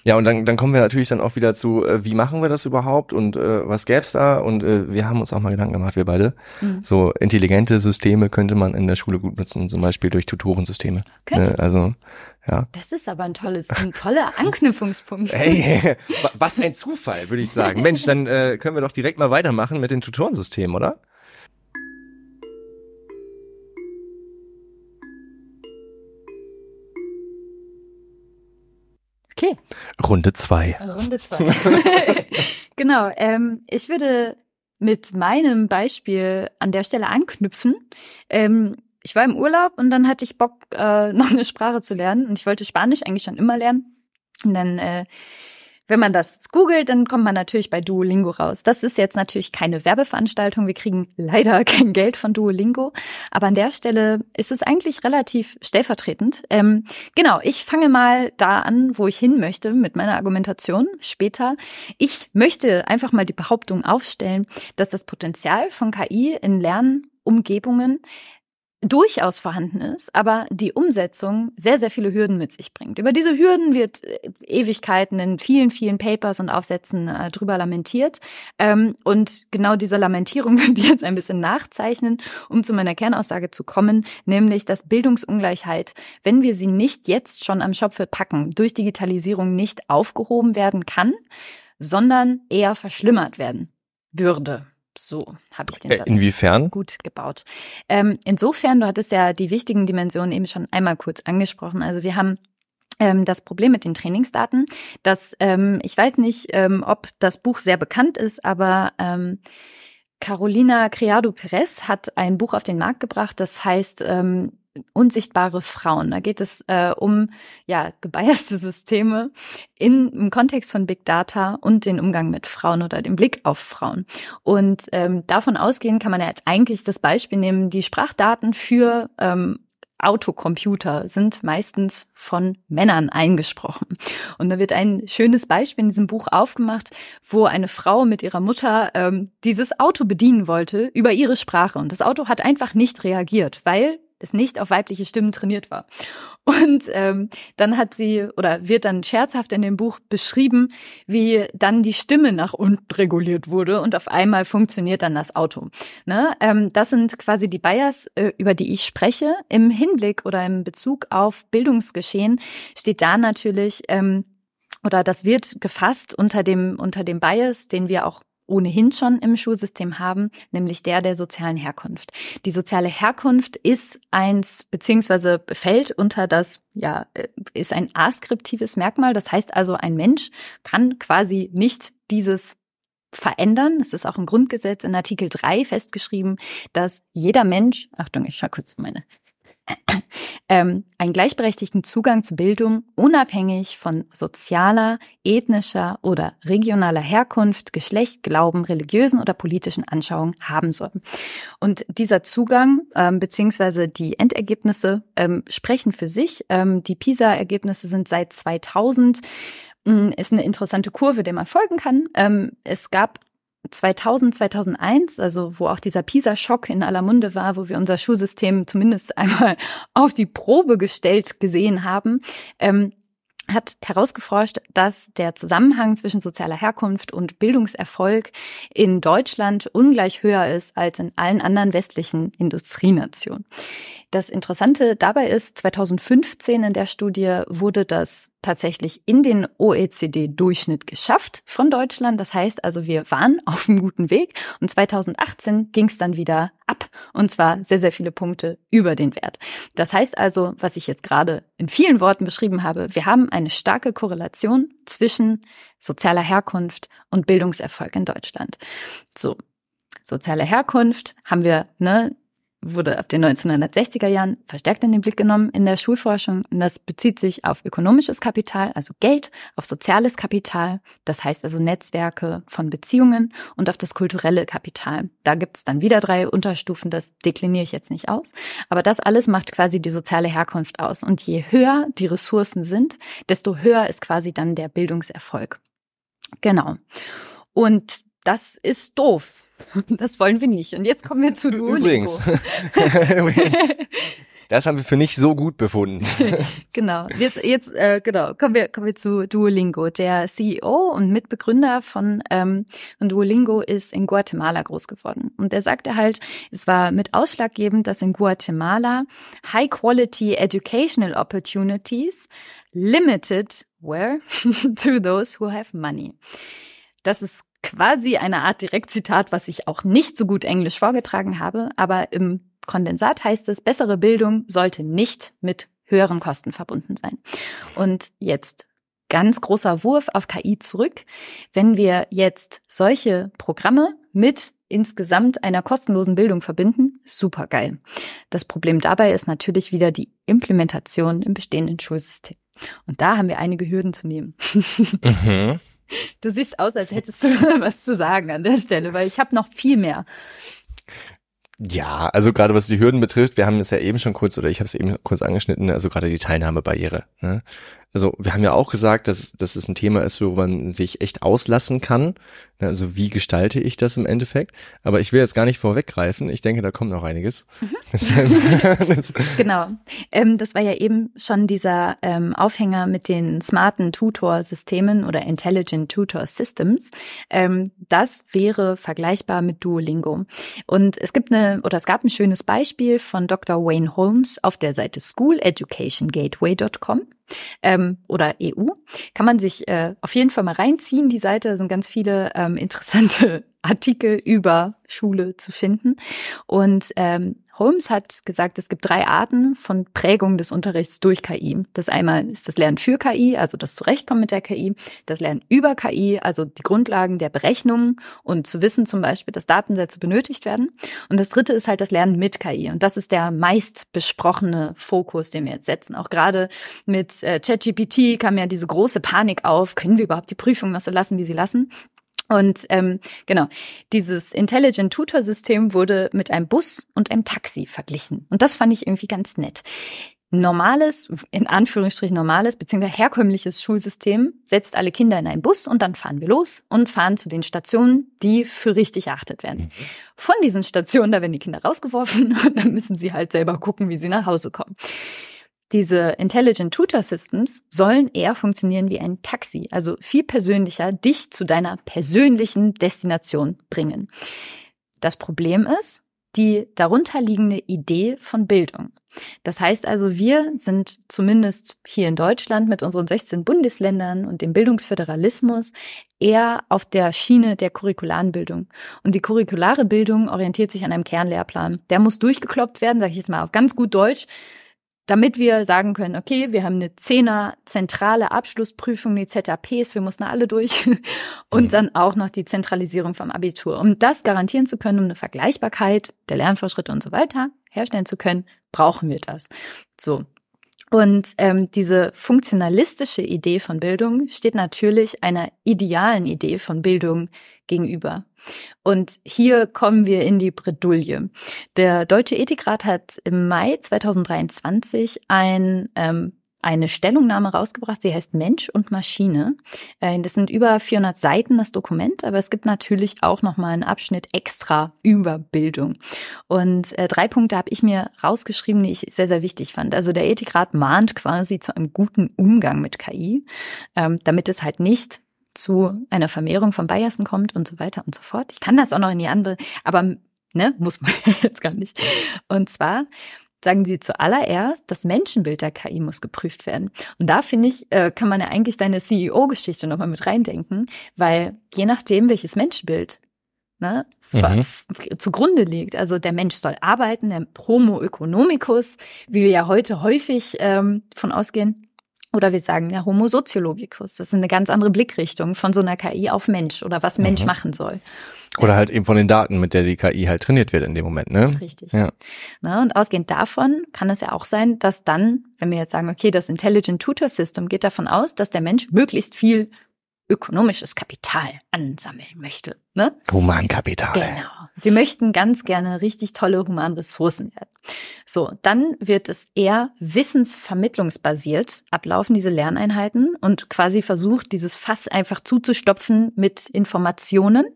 Speaker 3: Ja, und dann, dann kommen wir natürlich dann auch wieder zu, äh, wie machen wir das überhaupt und äh, was gäb's da? Und äh, wir haben uns auch mal Gedanken gemacht, wir beide. Mhm. So intelligente Systeme könnte man in der Schule gut nutzen, zum Beispiel durch Tutorensysteme.
Speaker 2: Könnte.
Speaker 3: Ne? Also ja.
Speaker 2: Das ist aber ein tolles, ein toller Anknüpfungspunkt.
Speaker 3: Hey, was ein Zufall, würde ich sagen. Mensch, dann äh, können wir doch direkt mal weitermachen mit den Tutorensystemen, oder?
Speaker 2: Okay.
Speaker 3: Runde zwei.
Speaker 2: Runde zwei. genau. Ähm, ich würde mit meinem Beispiel an der Stelle anknüpfen. Ähm, ich war im Urlaub und dann hatte ich Bock, äh, noch eine Sprache zu lernen. Und ich wollte Spanisch eigentlich schon immer lernen. Und dann äh, wenn man das googelt, dann kommt man natürlich bei Duolingo raus. Das ist jetzt natürlich keine Werbeveranstaltung. Wir kriegen leider kein Geld von Duolingo. Aber an der Stelle ist es eigentlich relativ stellvertretend. Ähm, genau, ich fange mal da an, wo ich hin möchte mit meiner Argumentation später. Ich möchte einfach mal die Behauptung aufstellen, dass das Potenzial von KI in Lernumgebungen durchaus vorhanden ist, aber die Umsetzung sehr, sehr viele Hürden mit sich bringt. Über diese Hürden wird äh, Ewigkeiten in vielen, vielen Papers und Aufsätzen äh, drüber lamentiert. Ähm, und genau diese Lamentierung würde ich jetzt ein bisschen nachzeichnen, um zu meiner Kernaussage zu kommen, nämlich, dass Bildungsungleichheit, wenn wir sie nicht jetzt schon am Schopfe packen, durch Digitalisierung nicht aufgehoben werden kann, sondern eher verschlimmert werden würde. So habe ich den
Speaker 3: Satz Inwiefern?
Speaker 2: gut gebaut. Ähm, insofern, du hattest ja die wichtigen Dimensionen eben schon einmal kurz angesprochen. Also wir haben ähm, das Problem mit den Trainingsdaten, dass ähm, ich weiß nicht, ähm, ob das Buch sehr bekannt ist, aber ähm, Carolina Criado Perez hat ein Buch auf den Markt gebracht, das heißt ähm, unsichtbare Frauen. Da geht es äh, um ja gebiaste Systeme in, im Kontext von Big Data und den Umgang mit Frauen oder den Blick auf Frauen. Und ähm, davon ausgehen kann man ja jetzt eigentlich das Beispiel nehmen, die Sprachdaten für ähm, Autocomputer sind meistens von Männern eingesprochen. Und da wird ein schönes Beispiel in diesem Buch aufgemacht, wo eine Frau mit ihrer Mutter ähm, dieses Auto bedienen wollte über ihre Sprache. Und das Auto hat einfach nicht reagiert, weil es nicht auf weibliche Stimmen trainiert war. Und ähm, dann hat sie oder wird dann scherzhaft in dem Buch beschrieben, wie dann die Stimme nach unten reguliert wurde und auf einmal funktioniert dann das Auto. Ne? Ähm, das sind quasi die Bias, äh, über die ich spreche. Im Hinblick oder im Bezug auf Bildungsgeschehen steht da natürlich ähm, oder das wird gefasst unter dem unter dem Bias, den wir auch ohnehin schon im Schulsystem haben, nämlich der der sozialen Herkunft. Die soziale Herkunft ist eins, beziehungsweise fällt unter das, ja, äh, ist ein askriptives Merkmal. Das heißt also, ein Mensch kann quasi nicht dieses verändern. Es ist auch im Grundgesetz in Artikel 3 festgeschrieben, dass jeder Mensch, Achtung, ich schau kurz meine ähm, einen gleichberechtigten Zugang zu Bildung unabhängig von sozialer, ethnischer oder regionaler Herkunft, Geschlecht, Glauben, religiösen oder politischen Anschauungen haben soll. Und dieser Zugang ähm, beziehungsweise die Endergebnisse ähm, sprechen für sich. Ähm, die PISA-Ergebnisse sind seit 2000 hm, ist eine interessante Kurve, der man folgen kann. Ähm, es gab 2000, 2001, also wo auch dieser PISA-Schock in aller Munde war, wo wir unser Schulsystem zumindest einmal auf die Probe gestellt gesehen haben, ähm, hat herausgeforscht, dass der Zusammenhang zwischen sozialer Herkunft und Bildungserfolg in Deutschland ungleich höher ist als in allen anderen westlichen Industrienationen. Das Interessante dabei ist, 2015 in der Studie wurde das tatsächlich in den OECD-Durchschnitt geschafft von Deutschland. Das heißt also, wir waren auf einem guten Weg und 2018 ging es dann wieder ab und zwar sehr, sehr viele Punkte über den Wert. Das heißt also, was ich jetzt gerade in vielen Worten beschrieben habe, wir haben eine starke Korrelation zwischen sozialer Herkunft und Bildungserfolg in Deutschland. So, soziale Herkunft haben wir ne, wurde ab den 1960er Jahren verstärkt in den Blick genommen in der Schulforschung. Und das bezieht sich auf ökonomisches Kapital, also Geld, auf soziales Kapital, das heißt also Netzwerke von Beziehungen und auf das kulturelle Kapital. Da gibt es dann wieder drei Unterstufen, das dekliniere ich jetzt nicht aus. Aber das alles macht quasi die soziale Herkunft aus. Und je höher die Ressourcen sind, desto höher ist quasi dann der Bildungserfolg. Genau. Und das ist doof, Das wollen wir nicht. Und jetzt kommen wir zu Duolingo.
Speaker 3: Übrigens. Das haben wir für nicht so gut befunden.
Speaker 2: genau. Jetzt, jetzt, äh, genau. Kommen wir, kommen wir zu Duolingo. Der CEO und Mitbegründer von, ähm, von Duolingo ist in Guatemala groß geworden. Und er sagte halt, es war mit ausschlaggebend, dass in Guatemala High Quality Educational Opportunities limited were to those who have money. Das ist quasi eine Art Direktzitat, was ich auch nicht so gut Englisch vorgetragen habe, aber im Kondensat heißt es, bessere Bildung sollte nicht mit höheren Kosten verbunden sein. Und jetzt ganz großer Wurf auf KI zurück. Wenn wir jetzt solche Programme mit insgesamt einer kostenlosen Bildung verbinden, super geil. Das Problem dabei ist natürlich wieder die Implementation im bestehenden Schulsystem. Und da haben wir einige Hürden zu nehmen. Mhm. Du siehst aus, als hättest du was zu sagen an der Stelle, weil ich habe noch viel mehr.
Speaker 3: Ja, also gerade was die Hürden betrifft, wir haben es ja eben schon kurz oder ich habe es eben kurz angeschnitten, also gerade die Teilnahmebarriere. Ne? Also wir haben ja auch gesagt, dass, dass es ein Thema ist, wo man sich echt auslassen kann. Ne? Also wie gestalte ich das im Endeffekt? Aber ich will jetzt gar nicht vorweggreifen. Ich denke, da kommt noch einiges.
Speaker 2: Mhm. genau. Ähm, das war ja eben schon dieser ähm, Aufhänger mit den smarten Tutor-Systemen oder Intelligent Tutor Systems. Ähm, das wäre vergleichbar mit Duolingo. Und es gibt eine, oder es gab ein schönes Beispiel von Dr. Wayne Holmes auf der Seite schooleducationgateway.com ähm, oder EU. Kann man sich äh, auf jeden Fall mal reinziehen. Die Seite sind ganz viele ähm, interessante Artikel über Schule zu finden. Und ähm, Holmes hat gesagt, es gibt drei Arten von Prägung des Unterrichts durch KI. Das einmal ist das Lernen für KI, also das Zurechtkommen mit der KI, das Lernen über KI, also die Grundlagen der Berechnungen und zu wissen zum Beispiel, dass Datensätze benötigt werden. Und das dritte ist halt das Lernen mit KI. Und das ist der meist besprochene Fokus, den wir jetzt setzen. Auch gerade mit äh, ChatGPT kam ja diese große Panik auf, können wir überhaupt die Prüfung noch so lassen, wie sie lassen? Und ähm, genau, dieses Intelligent Tutor System wurde mit einem Bus und einem Taxi verglichen. Und das fand ich irgendwie ganz nett. Normales, in Anführungsstrichen normales, beziehungsweise herkömmliches Schulsystem setzt alle Kinder in einen Bus und dann fahren wir los und fahren zu den Stationen, die für richtig erachtet werden. Mhm. Von diesen Stationen, da werden die Kinder rausgeworfen und dann müssen sie halt selber gucken, wie sie nach Hause kommen. Diese Intelligent Tutor Systems sollen eher funktionieren wie ein Taxi, also viel persönlicher dich zu deiner persönlichen Destination bringen. Das Problem ist die darunterliegende Idee von Bildung. Das heißt also, wir sind zumindest hier in Deutschland mit unseren 16 Bundesländern und dem Bildungsföderalismus eher auf der Schiene der curricularen Bildung. Und die curriculare Bildung orientiert sich an einem Kernlehrplan. Der muss durchgekloppt werden, sage ich jetzt mal auf ganz gut Deutsch damit wir sagen können, okay, wir haben eine Zehner zentrale Abschlussprüfung, die ZAPs, wir mussten alle durch und mhm. dann auch noch die Zentralisierung vom Abitur. Um das garantieren zu können, um eine Vergleichbarkeit der Lernfortschritte und so weiter herstellen zu können, brauchen wir das. So. Und ähm, diese funktionalistische Idee von Bildung steht natürlich einer idealen Idee von Bildung gegenüber. Und hier kommen wir in die Bredouille. Der Deutsche Ethikrat hat im Mai 2023 ein ähm, eine Stellungnahme rausgebracht. Sie heißt Mensch und Maschine. Äh, das sind über 400 Seiten das Dokument, aber es gibt natürlich auch noch mal einen Abschnitt extra über Bildung. Und äh, drei Punkte habe ich mir rausgeschrieben, die ich sehr sehr wichtig fand. Also der Ethikrat mahnt quasi zu einem guten Umgang mit KI, ähm, damit es halt nicht zu einer Vermehrung von Biasen kommt und so weiter und so fort. Ich kann das auch noch in die andere, aber ne, muss man jetzt gar nicht. Und zwar sagen sie zuallererst, das Menschenbild der KI muss geprüft werden. Und da finde ich, äh, kann man ja eigentlich deine CEO-Geschichte nochmal mit reindenken, weil je nachdem, welches Menschenbild ne, mhm. zugrunde liegt. Also der Mensch soll arbeiten, der Homo economicus, wie wir ja heute häufig ähm, von ausgehen, oder wir sagen ja Homo sociologicus. Das ist eine ganz andere Blickrichtung von so einer KI auf Mensch oder was Mensch mhm. machen soll.
Speaker 3: Oder halt eben von den Daten, mit der die KI halt trainiert wird in dem Moment, ne?
Speaker 2: Richtig. Ja. Na, und ausgehend davon kann es ja auch sein, dass dann, wenn wir jetzt sagen, okay, das Intelligent Tutor System geht davon aus, dass der Mensch möglichst viel ökonomisches Kapital ansammeln möchte. Ne?
Speaker 3: Humankapital.
Speaker 2: Genau. Wir möchten ganz gerne richtig tolle Humanressourcen werden. So, dann wird es eher wissensvermittlungsbasiert ablaufen, diese Lerneinheiten, und quasi versucht, dieses Fass einfach zuzustopfen mit Informationen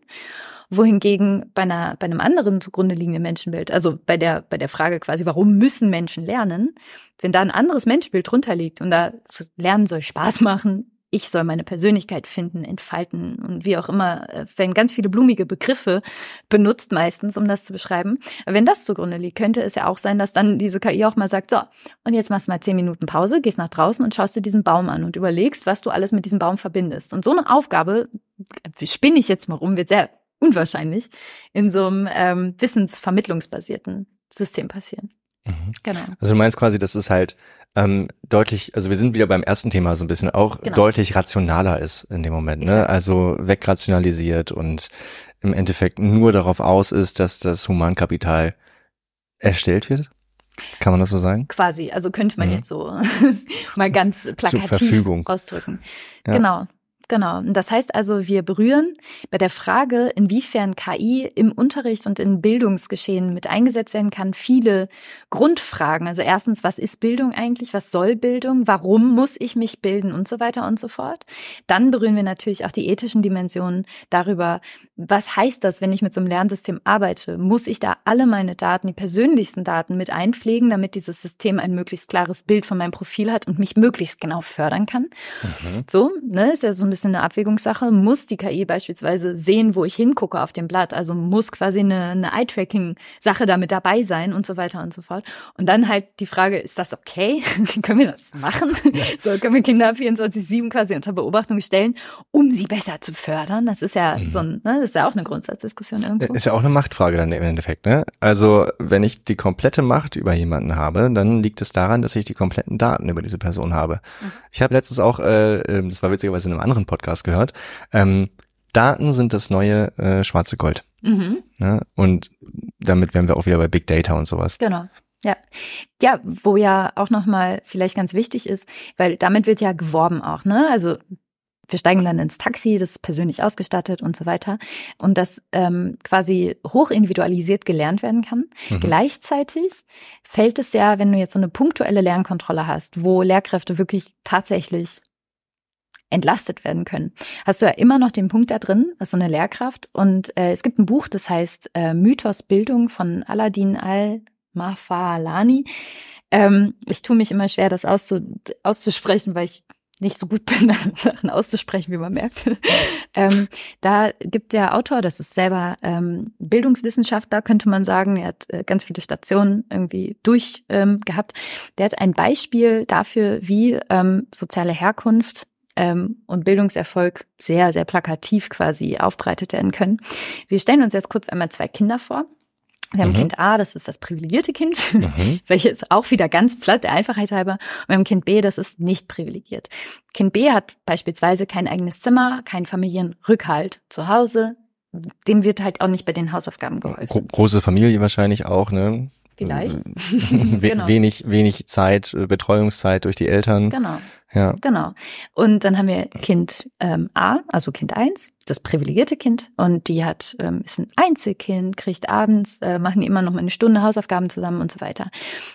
Speaker 2: wohingegen bei einer, bei einem anderen zugrunde liegenden Menschenbild, also bei der, bei der Frage quasi, warum müssen Menschen lernen, wenn da ein anderes Menschenbild drunter liegt und da Lernen soll Spaß machen, ich soll meine Persönlichkeit finden, entfalten und wie auch immer, äh, werden ganz viele blumige Begriffe benutzt meistens, um das zu beschreiben. Wenn das zugrunde liegt, könnte es ja auch sein, dass dann diese KI auch mal sagt, so, und jetzt machst du mal zehn Minuten Pause, gehst nach draußen und schaust dir diesen Baum an und überlegst, was du alles mit diesem Baum verbindest. Und so eine Aufgabe, äh, spinne ich jetzt mal rum, wird sehr unwahrscheinlich in so einem ähm, wissensvermittlungsbasierten System passieren.
Speaker 3: Mhm. Genau. Also du meinst quasi, dass es halt ähm, deutlich, also wir sind wieder beim ersten Thema so ein bisschen, auch genau. deutlich rationaler ist in dem Moment, ne? Also wegrationalisiert und im Endeffekt nur darauf aus ist, dass das Humankapital erstellt wird? Kann man das so sagen?
Speaker 2: Quasi, also könnte man mhm. jetzt so mal ganz plakativ ausdrücken. Ja. Genau. Genau. Das heißt also, wir berühren bei der Frage, inwiefern KI im Unterricht und in Bildungsgeschehen mit eingesetzt werden kann, viele Grundfragen. Also erstens, was ist Bildung eigentlich? Was soll Bildung? Warum muss ich mich bilden? Und so weiter und so fort. Dann berühren wir natürlich auch die ethischen Dimensionen darüber, was heißt das, wenn ich mit so einem Lernsystem arbeite? Muss ich da alle meine Daten, die persönlichsten Daten mit einpflegen, damit dieses System ein möglichst klares Bild von meinem Profil hat und mich möglichst genau fördern kann? Mhm. So, ne, ist ja so ein bisschen bisschen eine Abwägungssache. Muss die KI beispielsweise sehen, wo ich hingucke auf dem Blatt? Also muss quasi eine, eine Eye-Tracking-Sache damit dabei sein und so weiter und so fort. Und dann halt die Frage, ist das okay? können wir das machen? Ja. So können wir Kinder 24-7 quasi unter Beobachtung stellen, um sie besser zu fördern? Das ist ja mhm. so ein, ne, das ist ja auch eine Grundsatzdiskussion irgendwo.
Speaker 3: Ist ja auch eine Machtfrage dann im Endeffekt, ne? Also wenn ich die komplette Macht über jemanden habe, dann liegt es daran, dass ich die kompletten Daten über diese Person habe. Mhm. Ich habe letztens auch, äh, ähm, das war witzigerweise in einem anderen Podcast gehört. Ähm, Daten sind das neue äh, schwarze Gold. Mhm. Ja, und damit wären wir auch wieder bei Big Data und sowas.
Speaker 2: Genau. Ja, ja, wo ja auch nochmal vielleicht ganz wichtig ist, weil damit wird ja geworben auch, ne? Also wir steigen dann ins Taxi, das ist persönlich ausgestattet und so weiter. Und das ähm, quasi hoch individualisiert gelernt werden kann. Mhm. Gleichzeitig fällt es ja, wenn du jetzt so eine punktuelle Lernkontrolle hast, wo Lehrkräfte wirklich tatsächlich entlastet werden können. Hast du ja immer noch den Punkt da drin, also eine Lehrkraft. Und äh, es gibt ein Buch, das heißt äh, Mythos Bildung von Aladdin al-Mafalani. Ähm, ich tue mich immer schwer, das auszu auszusprechen, weil ich nicht so gut bin, Sachen auszusprechen, wie man merkt. ähm, da gibt der Autor, das ist selber ähm, Bildungswissenschaftler, könnte man sagen, er hat äh, ganz viele Stationen irgendwie durch ähm, gehabt. Der hat ein Beispiel dafür, wie ähm, soziale Herkunft ähm, und Bildungserfolg sehr, sehr plakativ quasi aufbereitet werden können. Wir stellen uns jetzt kurz einmal zwei Kinder vor. Wir haben mhm. Kind A, das ist das privilegierte Kind. Mhm. Welches auch wieder ganz platt, der Einfachheit halber. Und wir haben Kind B, das ist nicht privilegiert. Kind B hat beispielsweise kein eigenes Zimmer, keinen Familienrückhalt zu Hause. Dem wird halt auch nicht bei den Hausaufgaben geholfen.
Speaker 3: Große Familie wahrscheinlich auch, ne?
Speaker 2: Vielleicht.
Speaker 3: genau. Wenig, wenig Zeit, äh, Betreuungszeit durch die Eltern.
Speaker 2: Genau. Ja. Genau. Und dann haben wir Kind ähm, A, also Kind 1, das privilegierte Kind. Und die hat, ähm, ist ein Einzelkind, kriegt abends, äh, machen immer noch mal eine Stunde Hausaufgaben zusammen und so weiter.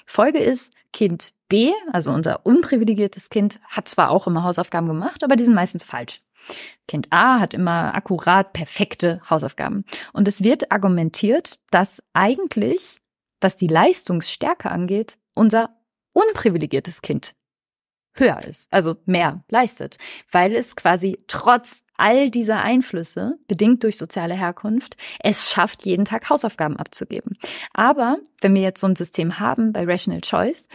Speaker 2: Folge ist, Kind B, also unser unprivilegiertes Kind, hat zwar auch immer Hausaufgaben gemacht, aber die sind meistens falsch. Kind A hat immer akkurat perfekte Hausaufgaben. Und es wird argumentiert, dass eigentlich, was die Leistungsstärke angeht, unser unprivilegiertes Kind höher ist, also mehr leistet, weil es quasi trotz all dieser Einflüsse, bedingt durch soziale Herkunft, es schafft, jeden Tag Hausaufgaben abzugeben. Aber wenn wir jetzt so ein System haben bei Rational Choice,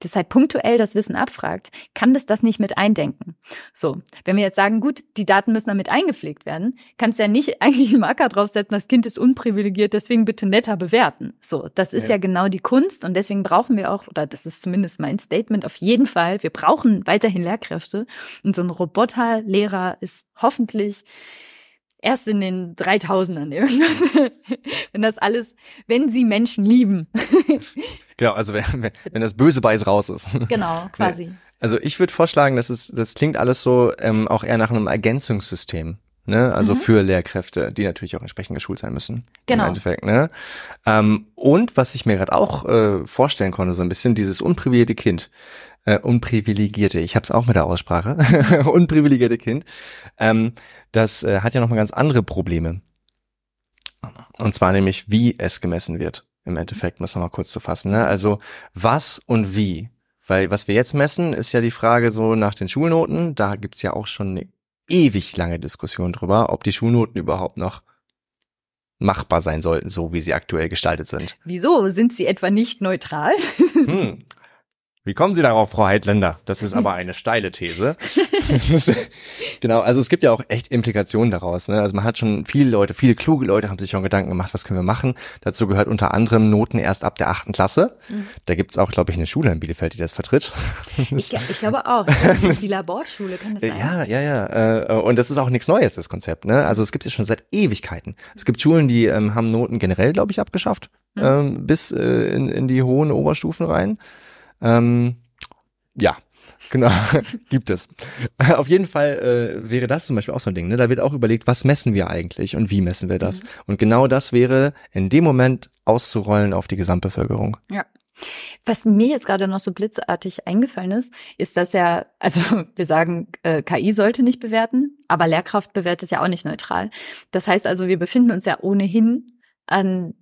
Speaker 2: das halt punktuell das Wissen abfragt, kann das das nicht mit eindenken. So, wenn wir jetzt sagen, gut, die Daten müssen damit eingepflegt werden, kannst du ja nicht eigentlich einen Marker draufsetzen, das Kind ist unprivilegiert, deswegen bitte netter bewerten. So, das ist ja. ja genau die Kunst und deswegen brauchen wir auch, oder das ist zumindest mein Statement auf jeden Fall, wir brauchen weiterhin Lehrkräfte und so ein Roboterlehrer ist hoffentlich erst in den 3000ern irgendwann. wenn das alles, wenn sie Menschen lieben.
Speaker 3: genau, also wenn, wenn das böse Beiß raus ist.
Speaker 2: Genau, quasi.
Speaker 3: Also ich würde vorschlagen, das ist, das klingt alles so ähm, auch eher nach einem Ergänzungssystem. Ne? Also mhm. für Lehrkräfte, die natürlich auch entsprechend geschult sein müssen.
Speaker 2: Genau.
Speaker 3: Im Endeffekt, ne? Ähm, und was ich mir gerade auch äh, vorstellen konnte, so ein bisschen dieses unprivilegierte Kind äh, unprivilegierte, ich habe es auch mit der Aussprache, unprivilegierte Kind, ähm, das äh, hat ja nochmal ganz andere Probleme. Und zwar nämlich, wie es gemessen wird. Im Endeffekt, muss man mal kurz zu fassen. Ne? Also was und wie. Weil was wir jetzt messen, ist ja die Frage so nach den Schulnoten. Da gibt's ja auch schon eine ewig lange Diskussion drüber, ob die Schulnoten überhaupt noch machbar sein sollten, so wie sie aktuell gestaltet sind.
Speaker 2: Wieso? Sind sie etwa nicht neutral?
Speaker 3: Hm, wie kommen Sie darauf, Frau Heidländer? Das ist aber eine steile These. genau, also es gibt ja auch echt Implikationen daraus. Ne? Also man hat schon viele Leute, viele kluge Leute haben sich schon Gedanken gemacht, was können wir machen. Dazu gehört unter anderem Noten erst ab der achten Klasse. Mhm. Da gibt's auch, glaube ich, eine Schule in Bielefeld, die das vertritt.
Speaker 2: Ich, ich glaube auch. Das ist die Laborschule, kann das sein?
Speaker 3: Ja, ja, ja. Äh, und das ist auch nichts Neues, das Konzept. Ne? Also es gibt es schon seit Ewigkeiten. Es gibt Schulen, die ähm, haben Noten generell, glaube ich, abgeschafft, mhm. ähm, bis äh, in, in die hohen Oberstufen rein. Ähm, ja, genau, gibt es. Auf jeden Fall äh, wäre das zum Beispiel auch so ein Ding. Ne? Da wird auch überlegt, was messen wir eigentlich und wie messen wir das. Mhm. Und genau das wäre in dem Moment auszurollen auf die Gesamtbevölkerung.
Speaker 2: Ja. Was mir jetzt gerade noch so blitzartig eingefallen ist, ist, dass ja, also wir sagen, äh, KI sollte nicht bewerten, aber Lehrkraft bewertet ja auch nicht neutral. Das heißt also, wir befinden uns ja ohnehin an,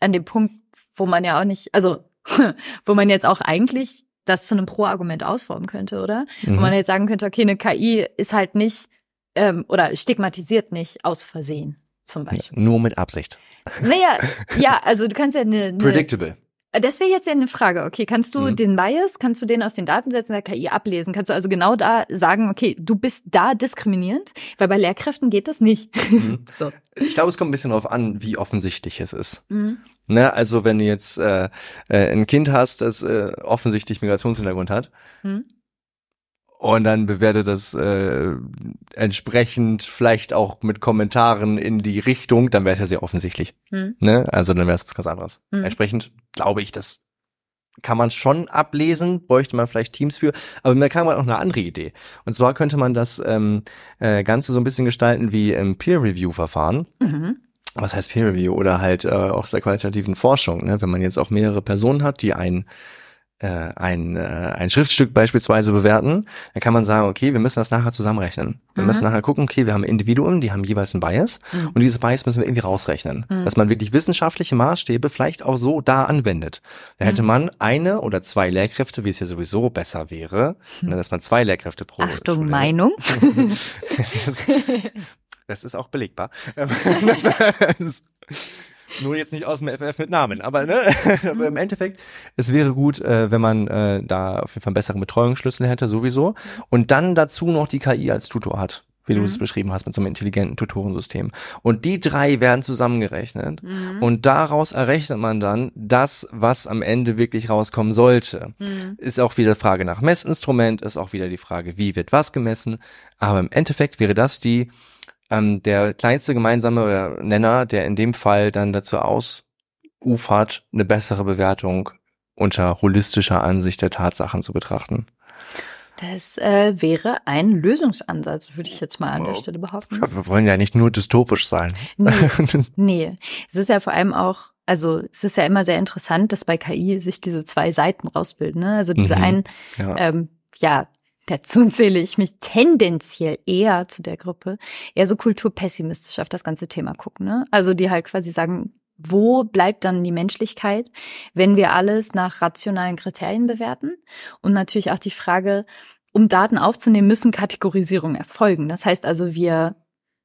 Speaker 2: an dem Punkt, wo man ja auch nicht, also wo man jetzt auch eigentlich das zu einem Pro-Argument ausformen könnte, oder? Mhm. Wo man jetzt sagen könnte, okay, eine KI ist halt nicht ähm, oder stigmatisiert nicht aus Versehen, zum Beispiel.
Speaker 3: Nur mit Absicht.
Speaker 2: Naja, ja, also du kannst ja eine. eine
Speaker 3: Predictable.
Speaker 2: Das wäre jetzt ja eine Frage. Okay, kannst du mhm. den Bias, kannst du den aus den Datensätzen der KI ablesen? Kannst du also genau da sagen, okay, du bist da diskriminierend? Weil bei Lehrkräften geht das nicht. Mhm.
Speaker 3: so. Ich glaube, es kommt ein bisschen darauf an, wie offensichtlich es ist. Mhm. Ne, also wenn du jetzt äh, äh, ein Kind hast, das äh, offensichtlich Migrationshintergrund hat, hm. Und dann bewertet das äh, entsprechend vielleicht auch mit Kommentaren in die Richtung, dann wäre es ja sehr offensichtlich. Hm. Ne? Also dann wäre es was ganz anderes. Hm. Entsprechend glaube ich, das kann man schon ablesen, bräuchte man vielleicht Teams für, aber mir kam auch eine andere Idee. Und zwar könnte man das ähm, äh, Ganze so ein bisschen gestalten wie im Peer-Review-Verfahren. Mhm was heißt Peer Review oder halt äh, auch der qualitativen Forschung, ne? wenn man jetzt auch mehrere Personen hat, die ein äh, ein, äh, ein Schriftstück beispielsweise bewerten, dann kann man sagen, okay, wir müssen das nachher zusammenrechnen. Wir mhm. müssen nachher gucken, okay, wir haben Individuen, die haben jeweils einen Bias mhm. und dieses Bias müssen wir irgendwie rausrechnen. Mhm. Dass man wirklich wissenschaftliche Maßstäbe vielleicht auch so da anwendet. Da hätte mhm. man eine oder zwei Lehrkräfte, wie es ja sowieso besser wäre, ne, dass man zwei Lehrkräfte pro
Speaker 2: Achtung, Schule Meinung.
Speaker 3: Das ist auch belegbar. nur jetzt nicht aus dem FF mit Namen, aber, ne? aber im Endeffekt, es wäre gut, äh, wenn man äh, da auf jeden Fall einen besseren Betreuungsschlüssel hätte, sowieso. Und dann dazu noch die KI als Tutor hat wie du mhm. es beschrieben hast, mit so einem intelligenten Tutorensystem. Und die drei werden zusammengerechnet mhm. und daraus errechnet man dann das, was am Ende wirklich rauskommen sollte. Mhm. Ist auch wieder Frage nach Messinstrument, ist auch wieder die Frage, wie wird was gemessen. Aber im Endeffekt wäre das die ähm, der kleinste gemeinsame Nenner, der in dem Fall dann dazu ausufert, eine bessere Bewertung unter holistischer Ansicht der Tatsachen zu betrachten.
Speaker 2: Das äh, wäre ein Lösungsansatz, würde ich jetzt mal an der Stelle behaupten.
Speaker 3: Ja, wir wollen ja nicht nur dystopisch sein.
Speaker 2: Nee, nee. Es ist ja vor allem auch Also es ist ja immer sehr interessant, dass bei KI sich diese zwei Seiten rausbilden. Ne? Also diese mhm, einen, ja. Ähm, ja, dazu zähle ich mich tendenziell eher zu der Gruppe, eher so kulturpessimistisch auf das ganze Thema gucken. Ne? Also die halt quasi sagen, wo bleibt dann die Menschlichkeit, wenn wir alles nach rationalen Kriterien bewerten? Und natürlich auch die Frage, um Daten aufzunehmen, müssen Kategorisierungen erfolgen. Das heißt also, wir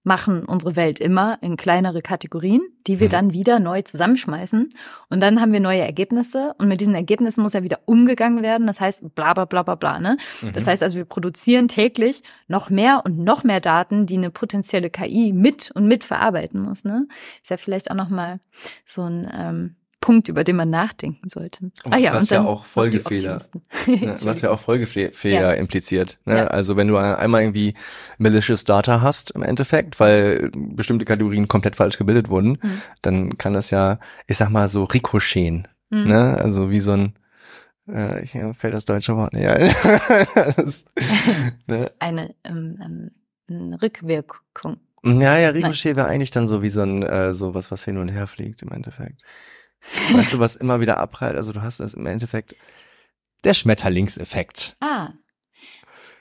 Speaker 2: machen unsere Welt immer in kleinere Kategorien, die wir mhm. dann wieder neu zusammenschmeißen. Und dann haben wir neue Ergebnisse. Und mit diesen Ergebnissen muss ja wieder umgegangen werden. Das heißt, bla bla bla bla bla. Ne? Mhm. Das heißt also, wir produzieren täglich noch mehr und noch mehr Daten, die eine potenzielle KI mit und mit verarbeiten muss. Ne? Ist ja vielleicht auch nochmal so ein ähm, Punkt, über den man nachdenken sollte.
Speaker 3: Ah ja, was ja auch Folgefehler, ne, was ja auch Folgefehler ja. impliziert. Ne? Ja. Also wenn du einmal irgendwie malicious Data hast im Endeffekt, weil bestimmte Kategorien komplett falsch gebildet wurden, mhm. dann kann das ja, ich sag mal so ricocheten. Mhm. Ne? Also wie so ein äh, ich fällt das deutsche Wort nicht ein.
Speaker 2: das, ne? Eine ähm, ähm, Rückwirkung.
Speaker 3: Ja, ja, Ricochet wäre eigentlich dann so wie so ein äh, so was, was hin und her fliegt im Endeffekt. Weißt du, was immer wieder abprallt? Also du hast das im Endeffekt der Schmetterlingseffekt.
Speaker 2: Ah.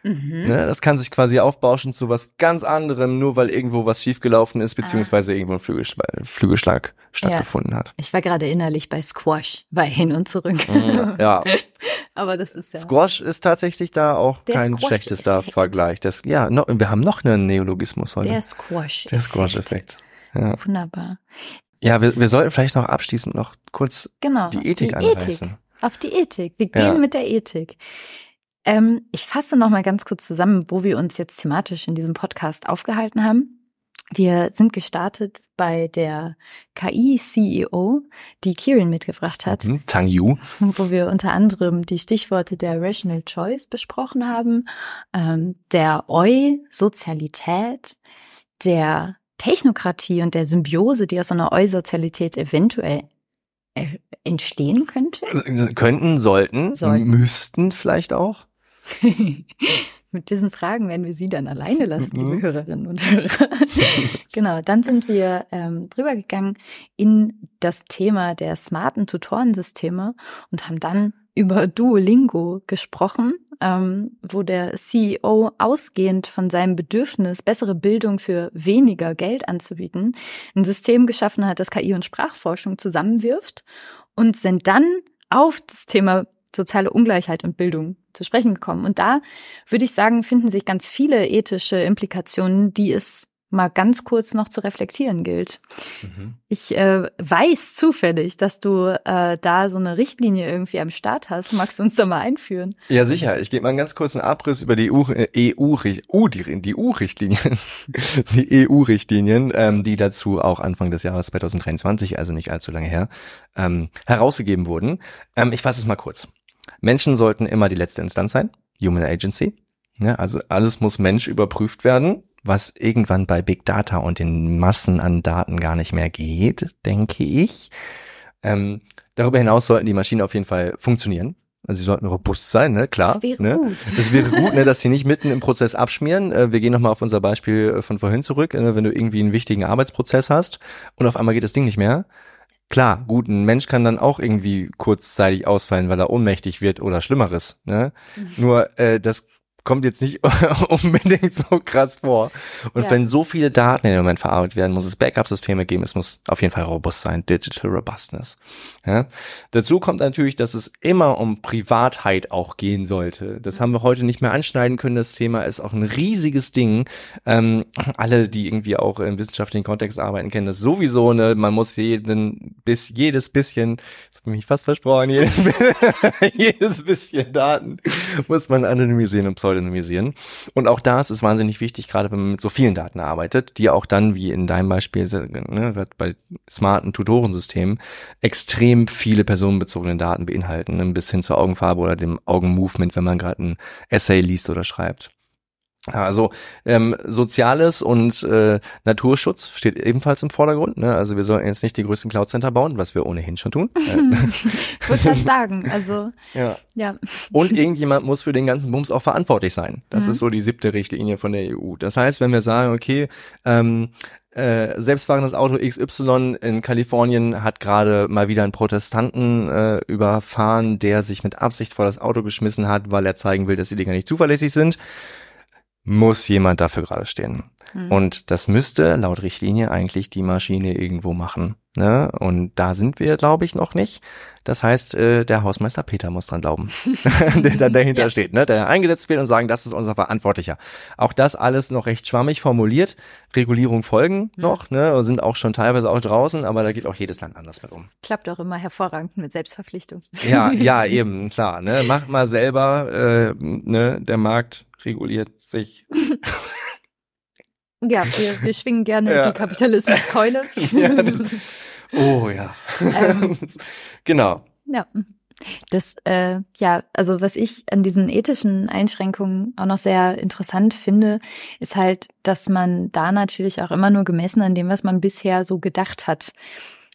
Speaker 3: Mhm. Ne, das kann sich quasi aufbauschen zu was ganz anderem, nur weil irgendwo was schiefgelaufen ist, beziehungsweise ah. irgendwo ein Flügelschlag, Flügelschlag stattgefunden ja. hat.
Speaker 2: Ich war gerade innerlich bei Squash, bei hin und zurück.
Speaker 3: Mhm, ja.
Speaker 2: Aber das ist ja.
Speaker 3: Squash ist tatsächlich da auch kein schlechtester Vergleich. Das, ja, no, wir haben noch einen Neologismus heute.
Speaker 2: Der Squash.
Speaker 3: Der Squash-Effekt.
Speaker 2: Ja. Wunderbar.
Speaker 3: Ja, wir, wir sollten vielleicht noch abschließend noch kurz genau, die Ethik die anreißen. Ethik.
Speaker 2: Auf die Ethik. Wir gehen ja. mit der Ethik. Ähm, ich fasse noch mal ganz kurz zusammen, wo wir uns jetzt thematisch in diesem Podcast aufgehalten haben. Wir sind gestartet bei der KI-CEO, die Kieran mitgebracht hat.
Speaker 3: Mhm, Tang Yu.
Speaker 2: Wo wir unter anderem die Stichworte der Rational Choice besprochen haben, ähm, der Eu-Sozialität, der Technokratie und der Symbiose, die aus einer Eusozialität eventuell äh, entstehen könnte?
Speaker 3: Könnten, sollten, sollten. müssten vielleicht auch.
Speaker 2: Mit diesen Fragen werden wir Sie dann alleine lassen, liebe mhm. Hörerinnen und Hörer. genau, dann sind wir ähm, drüber gegangen in das Thema der smarten Tutorensysteme und haben dann über Duolingo gesprochen, ähm, wo der CEO ausgehend von seinem Bedürfnis, bessere Bildung für weniger Geld anzubieten, ein System geschaffen hat, das KI und Sprachforschung zusammenwirft und sind dann auf das Thema soziale Ungleichheit und Bildung zu sprechen gekommen. Und da würde ich sagen, finden sich ganz viele ethische Implikationen, die es mal ganz kurz noch zu reflektieren gilt. Mhm. Ich äh, weiß zufällig, dass du äh, da so eine Richtlinie irgendwie am Start hast. Magst du uns da mal einführen?
Speaker 3: Ja, sicher. Ich gebe mal einen ganz kurzen Abriss über die äh, EU-Richtlinien, die EU-Richtlinien, ähm, die dazu auch Anfang des Jahres 2023, also nicht allzu lange her, ähm, herausgegeben wurden. Ähm, ich fasse es mal kurz. Menschen sollten immer die letzte Instanz sein, Human Agency. Ja, also alles muss Mensch überprüft werden was irgendwann bei Big Data und den Massen an Daten gar nicht mehr geht, denke ich. Ähm, darüber hinaus sollten die Maschinen auf jeden Fall funktionieren. Also sie sollten robust sein, ne? Klar. Das wäre ne? gut. Das wäre gut, ne, dass sie nicht mitten im Prozess abschmieren. Äh, wir gehen nochmal auf unser Beispiel von vorhin zurück. Ne? Wenn du irgendwie einen wichtigen Arbeitsprozess hast und auf einmal geht das Ding nicht mehr. Klar, gut, ein Mensch kann dann auch irgendwie kurzzeitig ausfallen, weil er ohnmächtig wird oder Schlimmeres. Ne? Mhm. Nur äh, das kommt jetzt nicht unbedingt so krass vor. Und ja. wenn so viele Daten in dem Moment verarbeitet werden, muss es Backup-Systeme geben. Es muss auf jeden Fall robust sein, Digital Robustness. Ja? Dazu kommt natürlich, dass es immer um Privatheit auch gehen sollte. Das haben wir heute nicht mehr anschneiden können. Das Thema ist auch ein riesiges Ding. Ähm, alle, die irgendwie auch im wissenschaftlichen Kontext arbeiten, kennen das sowieso. Ne? Man muss jeden bis jedes bisschen, das habe ich mich fast versprochen, jedes, jedes bisschen Daten muss man anonymisieren und pseudonymisieren. Und auch da ist es wahnsinnig wichtig, gerade wenn man mit so vielen Daten arbeitet, die auch dann, wie in deinem Beispiel, ne, bei smarten Tutorensystemen, extrem viele personenbezogene Daten beinhalten, ne, bis hin zur Augenfarbe oder dem Augenmovement, wenn man gerade ein Essay liest oder schreibt. Also ähm, Soziales und äh, Naturschutz steht ebenfalls im Vordergrund. Ne? Also wir sollten jetzt nicht die größten Cloud-Center bauen, was wir ohnehin schon tun.
Speaker 2: ich würde das sagen. Also
Speaker 3: ja. ja. Und irgendjemand muss für den ganzen Bums auch verantwortlich sein. Das mhm. ist so die siebte Richtlinie von der EU. Das heißt, wenn wir sagen, okay, ähm, äh, selbstfahrendes Auto XY in Kalifornien hat gerade mal wieder einen Protestanten äh, überfahren, der sich mit Absicht vor das Auto geschmissen hat, weil er zeigen will, dass die Dinger nicht zuverlässig sind. Muss jemand dafür gerade stehen. Mhm. Und das müsste laut Richtlinie eigentlich die Maschine irgendwo machen. Ne? Und da sind wir, glaube ich, noch nicht. Das heißt, äh, der Hausmeister Peter muss dran glauben, der da dahinter ja. steht, ne? der eingesetzt wird und sagen, das ist unser Verantwortlicher. Auch das alles noch recht schwammig formuliert. Regulierung folgen mhm. noch, ne? sind auch schon teilweise auch draußen, aber da geht auch jedes Land anders mit um. Das
Speaker 2: klappt auch immer hervorragend mit Selbstverpflichtung.
Speaker 3: Ja, ja, eben, klar. Ne? Macht mal selber, äh, ne? der Markt reguliert sich.
Speaker 2: Ja, wir, wir schwingen gerne ja. die Kapitalismuskeule.
Speaker 3: Ja, das, oh ja. Ähm, genau.
Speaker 2: Ja. Das, äh, ja, also was ich an diesen ethischen Einschränkungen auch noch sehr interessant finde, ist halt, dass man da natürlich auch immer nur gemessen an dem, was man bisher so gedacht hat,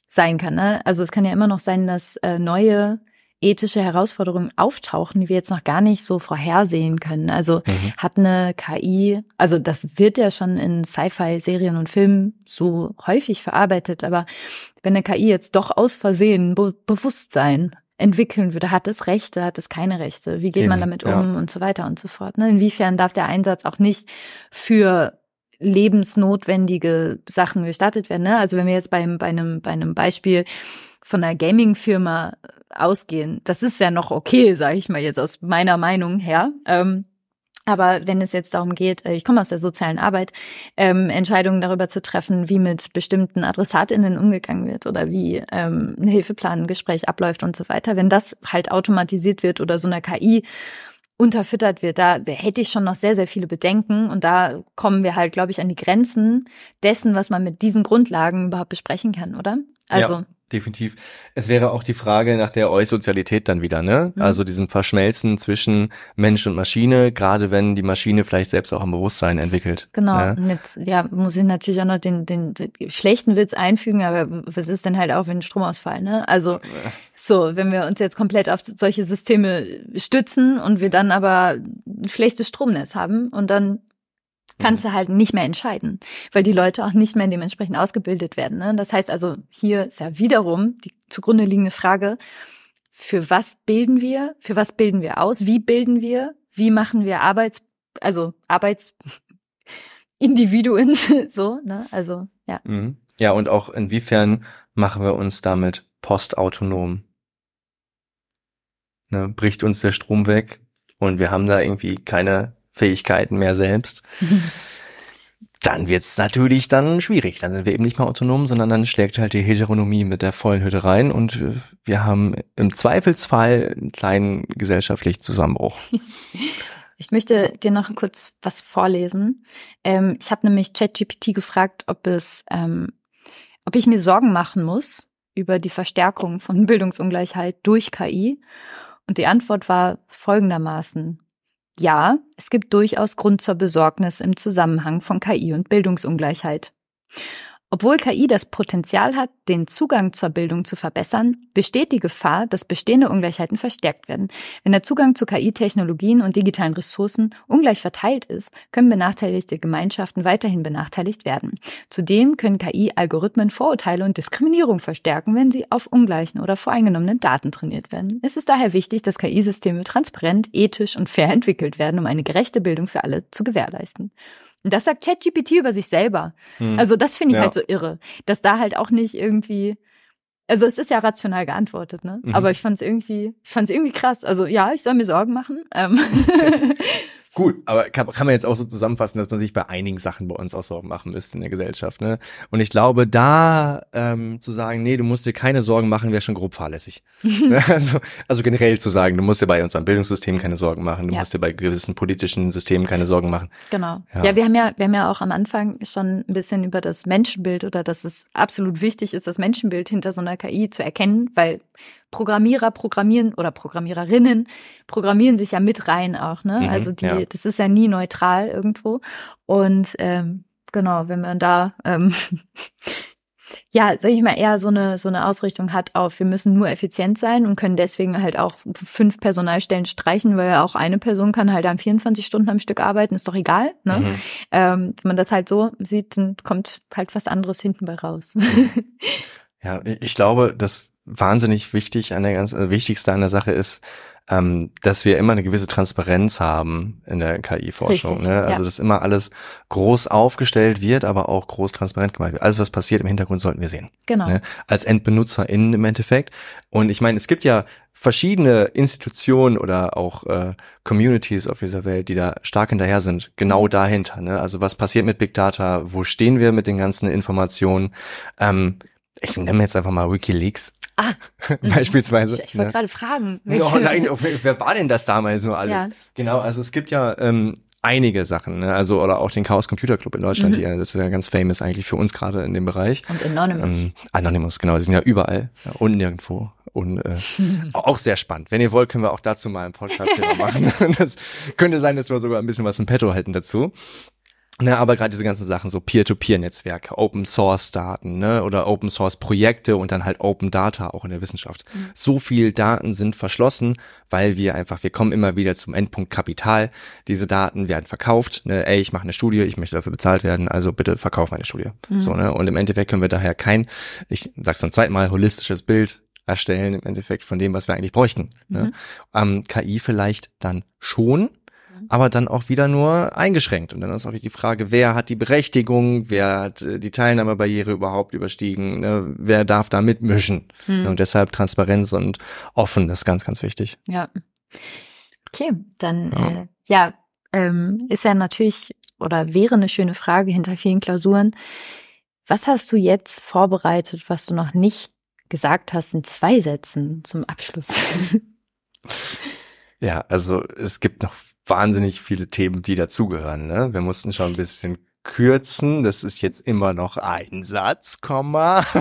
Speaker 2: sein kann. Ne? Also es kann ja immer noch sein, dass äh, neue ethische Herausforderungen auftauchen, die wir jetzt noch gar nicht so vorhersehen können. Also mhm. hat eine KI, also das wird ja schon in Sci-Fi-Serien und Filmen so häufig verarbeitet, aber wenn eine KI jetzt doch aus Versehen Be Bewusstsein entwickeln würde, hat es Rechte, hat es keine Rechte, wie geht Eben, man damit um ja. und so weiter und so fort. Ne? Inwiefern darf der Einsatz auch nicht für lebensnotwendige Sachen gestartet werden. Ne? Also wenn wir jetzt beim, bei, einem, bei einem Beispiel von einer Gaming-Firma ausgehen. Das ist ja noch okay, sage ich mal jetzt aus meiner Meinung her. Ähm, aber wenn es jetzt darum geht, äh, ich komme aus der sozialen Arbeit, ähm, Entscheidungen darüber zu treffen, wie mit bestimmten AdressatInnen umgegangen wird oder wie ähm, ein Hilfeplan, ein Gespräch abläuft und so weiter, wenn das halt automatisiert wird oder so einer KI unterfüttert wird, da hätte ich schon noch sehr, sehr viele Bedenken und da kommen wir halt, glaube ich, an die Grenzen dessen, was man mit diesen Grundlagen überhaupt besprechen kann, oder?
Speaker 3: Also ja definitiv. Es wäre auch die Frage nach der Eusozialität dann wieder, ne? Mhm. Also diesem Verschmelzen zwischen Mensch und Maschine, gerade wenn die Maschine vielleicht selbst auch ein Bewusstsein entwickelt.
Speaker 2: Genau. Ne? Und jetzt, ja, muss ich natürlich auch noch den, den, den schlechten Witz einfügen, aber was ist denn halt auch, wenn Stromausfall, ne? Also, so, wenn wir uns jetzt komplett auf solche Systeme stützen und wir dann aber ein schlechtes Stromnetz haben und dann kannst du halt nicht mehr entscheiden, weil die Leute auch nicht mehr dementsprechend ausgebildet werden. Ne? Das heißt also, hier ist ja wiederum die zugrunde liegende Frage, für was bilden wir, für was bilden wir aus, wie bilden wir, wie machen wir Arbeits, also Arbeitsindividuen so, ne? Also, ja.
Speaker 3: Mhm. Ja, und auch inwiefern machen wir uns damit postautonom? Ne, bricht uns der Strom weg und wir haben da irgendwie keine Fähigkeiten mehr selbst, dann wird's natürlich dann schwierig. Dann sind wir eben nicht mehr autonom, sondern dann schlägt halt die Heteronomie mit der vollen Hütte rein und äh, wir haben im Zweifelsfall einen kleinen gesellschaftlichen Zusammenbruch.
Speaker 2: Ich möchte dir noch kurz was vorlesen. Ähm, ich habe nämlich ChatGPT gefragt, ob es, ähm, ob ich mir Sorgen machen muss über die Verstärkung von Bildungsungleichheit durch KI. Und die Antwort war folgendermaßen. Ja, es gibt durchaus Grund zur Besorgnis im Zusammenhang von KI und Bildungsungleichheit. Obwohl KI das Potenzial hat, den Zugang zur Bildung zu verbessern, besteht die Gefahr, dass bestehende Ungleichheiten verstärkt werden. Wenn der Zugang zu KI-Technologien und digitalen Ressourcen ungleich verteilt ist, können benachteiligte Gemeinschaften weiterhin benachteiligt werden. Zudem können KI-Algorithmen Vorurteile und Diskriminierung verstärken, wenn sie auf ungleichen oder voreingenommenen Daten trainiert werden. Es ist daher wichtig, dass KI-Systeme transparent, ethisch und fair entwickelt werden, um eine gerechte Bildung für alle zu gewährleisten. Und das sagt ChatGPT über sich selber. Hm. Also das finde ich ja. halt so irre, dass da halt auch nicht irgendwie also es ist ja rational geantwortet, ne? Mhm. Aber ich fand es irgendwie, ich fand es irgendwie krass. Also ja, ich soll mir Sorgen machen. Ähm.
Speaker 3: Gut, aber kann, kann man jetzt auch so zusammenfassen, dass man sich bei einigen Sachen bei uns auch Sorgen machen müsste in der Gesellschaft. Ne? Und ich glaube, da ähm, zu sagen, nee, du musst dir keine Sorgen machen, wäre schon grob fahrlässig. Ne? also, also generell zu sagen, du musst dir bei unserem Bildungssystem keine Sorgen machen, du ja. musst dir bei gewissen politischen Systemen keine Sorgen machen.
Speaker 2: Genau. Ja. ja, wir haben ja, wir haben ja auch am Anfang schon ein bisschen über das Menschenbild oder dass es absolut wichtig ist, das Menschenbild hinter so einer KI zu erkennen, weil Programmierer programmieren oder Programmiererinnen programmieren sich ja mit rein auch, ne? Mhm, also die, ja. das ist ja nie neutral irgendwo. Und ähm, genau, wenn man da ähm, ja, sag ich mal, eher so eine, so eine Ausrichtung hat auf, wir müssen nur effizient sein und können deswegen halt auch fünf Personalstellen streichen, weil auch eine Person kann halt dann 24 Stunden am Stück arbeiten, ist doch egal. Ne? Mhm. Ähm, wenn man das halt so sieht, dann kommt halt was anderes hinten bei raus.
Speaker 3: ja, ich glaube, das wahnsinnig wichtig an der ganz, also wichtigste an der Sache ist, ähm, dass wir immer eine gewisse Transparenz haben in der KI-Forschung. Ne? Also ja. dass immer alles groß aufgestellt wird, aber auch groß transparent gemacht wird. Alles, was passiert im Hintergrund, sollten wir sehen.
Speaker 2: Genau. Ne?
Speaker 3: Als EndbenutzerInnen im Endeffekt. Und ich meine, es gibt ja verschiedene Institutionen oder auch äh, Communities auf dieser Welt, die da stark hinterher sind, genau dahinter. Ne? Also was passiert mit Big Data? Wo stehen wir mit den ganzen Informationen? Ähm, ich nenne jetzt einfach mal WikiLeaks.
Speaker 2: Ah,
Speaker 3: beispielsweise.
Speaker 2: Ich, ich wollte ja. gerade fragen.
Speaker 3: Oh nein, wer war denn das damals nur alles? Ja. Genau, also es gibt ja ähm, einige Sachen, ne? also oder auch den Chaos Computer Club in Deutschland mhm. hier, das ist ja ganz famous eigentlich für uns gerade in dem Bereich.
Speaker 2: Und Anonymous. Ähm,
Speaker 3: Anonymous, genau, die sind ja überall ja, und nirgendwo und äh, auch sehr spannend. Wenn ihr wollt, können wir auch dazu mal einen Podcast machen. das könnte sein, dass wir sogar ein bisschen was im Petto halten dazu. Ne, aber gerade diese ganzen Sachen, so Peer-to-Peer-Netzwerke, Open-Source-Daten ne, oder Open-Source-Projekte und dann halt Open Data auch in der Wissenschaft. Mhm. So viel Daten sind verschlossen, weil wir einfach, wir kommen immer wieder zum Endpunkt Kapital. Diese Daten werden verkauft. Ne, ey, ich mache eine Studie, ich möchte dafür bezahlt werden, also bitte verkauf meine Studie. Mhm. So, ne, und im Endeffekt können wir daher kein, ich sag's zum zweiten Mal, holistisches Bild erstellen im Endeffekt von dem, was wir eigentlich bräuchten. Ne. Mhm. Ähm, KI vielleicht dann schon, aber dann auch wieder nur eingeschränkt. Und dann ist auch die Frage, wer hat die Berechtigung, wer hat äh, die Teilnahmebarriere überhaupt überstiegen, ne? wer darf da mitmischen. Hm. Und deshalb Transparenz und offen, das ist ganz, ganz wichtig.
Speaker 2: Ja. Okay, dann ja, äh, ja ähm, ist ja natürlich oder wäre eine schöne Frage hinter vielen Klausuren. Was hast du jetzt vorbereitet, was du noch nicht gesagt hast in zwei Sätzen zum Abschluss?
Speaker 3: Ja, also es gibt noch wahnsinnig viele Themen, die dazugehören. Ne? Wir mussten schon ein bisschen kürzen. Das ist jetzt immer noch ein Satz, Komma.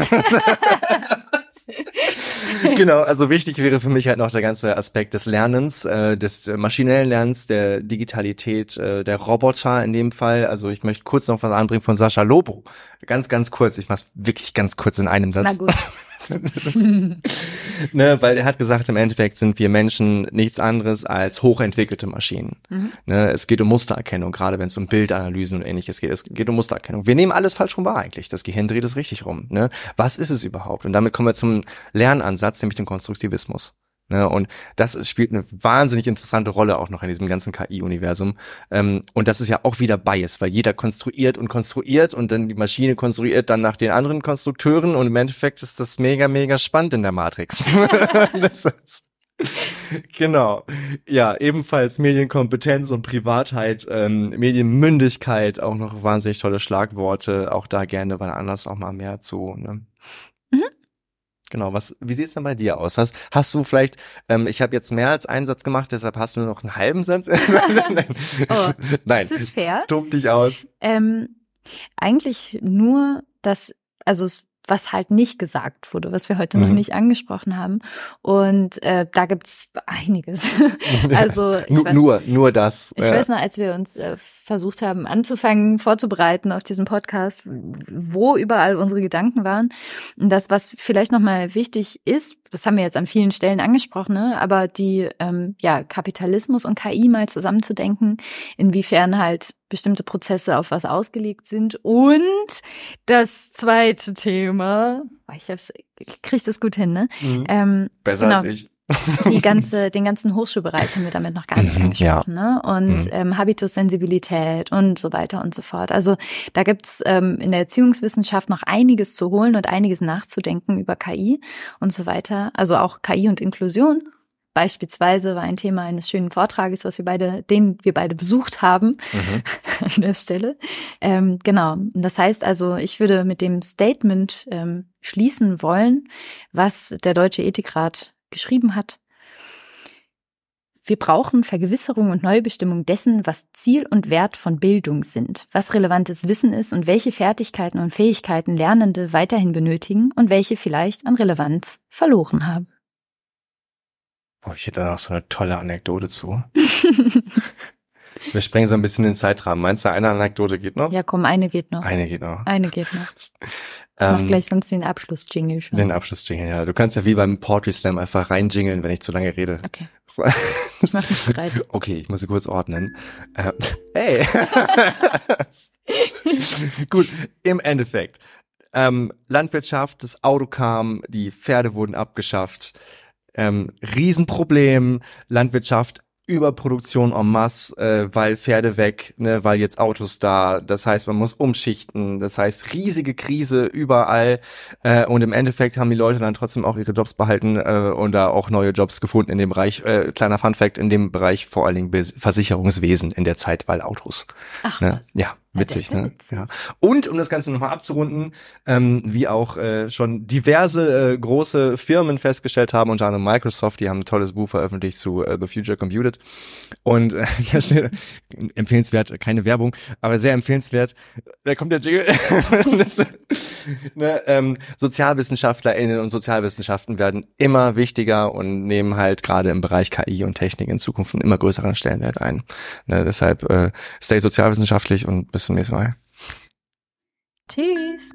Speaker 3: genau, also wichtig wäre für mich halt noch der ganze Aspekt des Lernens, äh, des maschinellen Lernens, der Digitalität, äh, der Roboter in dem Fall. Also ich möchte kurz noch was anbringen von Sascha Lobo. Ganz, ganz kurz. Ich mach's wirklich ganz kurz in einem Satz. Na gut. ne, weil er hat gesagt, im Endeffekt sind wir Menschen nichts anderes als hochentwickelte Maschinen. Mhm. Ne, es geht um Mustererkennung, gerade wenn es um Bildanalysen und ähnliches geht. Es geht um Mustererkennung. Wir nehmen alles falsch rum wahr eigentlich. Das Gehirn dreht es richtig rum. Ne? Was ist es überhaupt? Und damit kommen wir zum Lernansatz, nämlich dem Konstruktivismus. Ne, und das spielt eine wahnsinnig interessante Rolle auch noch in diesem ganzen KI-Universum. Ähm, und das ist ja auch wieder Bias, weil jeder konstruiert und konstruiert und dann die Maschine konstruiert dann nach den anderen Konstrukteuren und im Endeffekt ist das mega, mega spannend in der Matrix. genau. Ja, ebenfalls Medienkompetenz und Privatheit, ähm, Medienmündigkeit, auch noch wahnsinnig tolle Schlagworte. Auch da gerne wann anders auch mal mehr zu. Ne? Genau, was, wie sieht's denn bei dir aus? Hast, hast du vielleicht, ähm, ich habe jetzt mehr als einen Satz gemacht, deshalb hast du nur noch einen halben Satz?
Speaker 2: Nein, oh, Nein. das ist fair.
Speaker 3: Tob dich aus.
Speaker 2: Ähm, eigentlich nur, dass, also es was halt nicht gesagt wurde, was wir heute mhm. noch nicht angesprochen haben. Und äh, da gibt's einiges. also
Speaker 3: ich weiß, nur, nur das.
Speaker 2: Ich ja. weiß noch, als wir uns äh, versucht haben anzufangen, vorzubereiten auf diesen Podcast, wo überall unsere Gedanken waren. Und das, was vielleicht nochmal wichtig ist, das haben wir jetzt an vielen Stellen angesprochen, ne? aber die ähm, ja Kapitalismus und KI mal zusammenzudenken, inwiefern halt bestimmte Prozesse auf was ausgelegt sind. Und das zweite Thema, ich, hab's, ich krieg das gut hin, ne?
Speaker 3: Mhm. Ähm, Besser genau. als ich.
Speaker 2: Die ganze, den ganzen Hochschulbereich haben wir damit noch gar nicht mhm, angesprochen, ja. ne? Und mhm. ähm, Habitussensibilität und so weiter und so fort. Also da gibt's ähm, in der Erziehungswissenschaft noch einiges zu holen und einiges nachzudenken über KI und so weiter. Also auch KI und Inklusion beispielsweise war ein Thema eines schönen Vortrages, was wir beide, den wir beide besucht haben mhm. an der Stelle. Ähm, genau. Das heißt also, ich würde mit dem Statement ähm, schließen wollen, was der Deutsche Ethikrat geschrieben hat. Wir brauchen Vergewisserung und Neubestimmung dessen, was Ziel und Wert von Bildung sind, was relevantes Wissen ist und welche Fertigkeiten und Fähigkeiten Lernende weiterhin benötigen und welche vielleicht an Relevanz verloren haben.
Speaker 3: Oh, ich hätte da noch so eine tolle Anekdote zu. Wir sprengen so ein bisschen den Zeitrahmen. Meinst du, eine Anekdote geht noch?
Speaker 2: Ja, komm, eine geht noch.
Speaker 3: Eine geht noch.
Speaker 2: Eine geht noch. Ich mach ähm, gleich sonst den Abschluss-Jingle schon.
Speaker 3: Den Abschluss-Jingle, ja. Du kannst ja wie beim Poetry Slam einfach reinjingeln, wenn ich zu lange rede.
Speaker 2: Okay. ich mach mich bereit.
Speaker 3: Okay, ich muss sie kurz ordnen. Äh, hey! Gut, im Endeffekt. Ähm, Landwirtschaft, das Auto kam, die Pferde wurden abgeschafft. Ähm, Riesenproblem, Landwirtschaft Überproduktion en masse, äh, weil Pferde weg, ne, weil jetzt Autos da. Das heißt, man muss umschichten. Das heißt, riesige Krise überall. Äh, und im Endeffekt haben die Leute dann trotzdem auch ihre Jobs behalten äh, und da auch neue Jobs gefunden in dem Bereich. Äh, kleiner Fun Fact, in dem Bereich vor allen Dingen Versicherungswesen in der Zeit, weil Autos.
Speaker 2: Ach, ne? was.
Speaker 3: Ja, Witzig, ja, ne? Witzig. Ja. Und um das Ganze nochmal abzurunden, ähm, wie auch äh, schon diverse äh, große Firmen festgestellt haben, unter anderem Microsoft, die haben ein tolles Buch veröffentlicht zu äh, The Future Computed. Und äh, hier steht, empfehlenswert, keine Werbung, aber sehr empfehlenswert. Da kommt der Jingle. das, ne, ähm, SozialwissenschaftlerInnen und Sozialwissenschaften werden immer wichtiger und nehmen halt gerade im Bereich KI und Technik in Zukunft einen immer größeren Stellenwert ein. Ne, deshalb äh, stay sozialwissenschaftlich und bis nächsten Mal.
Speaker 2: Tschüss.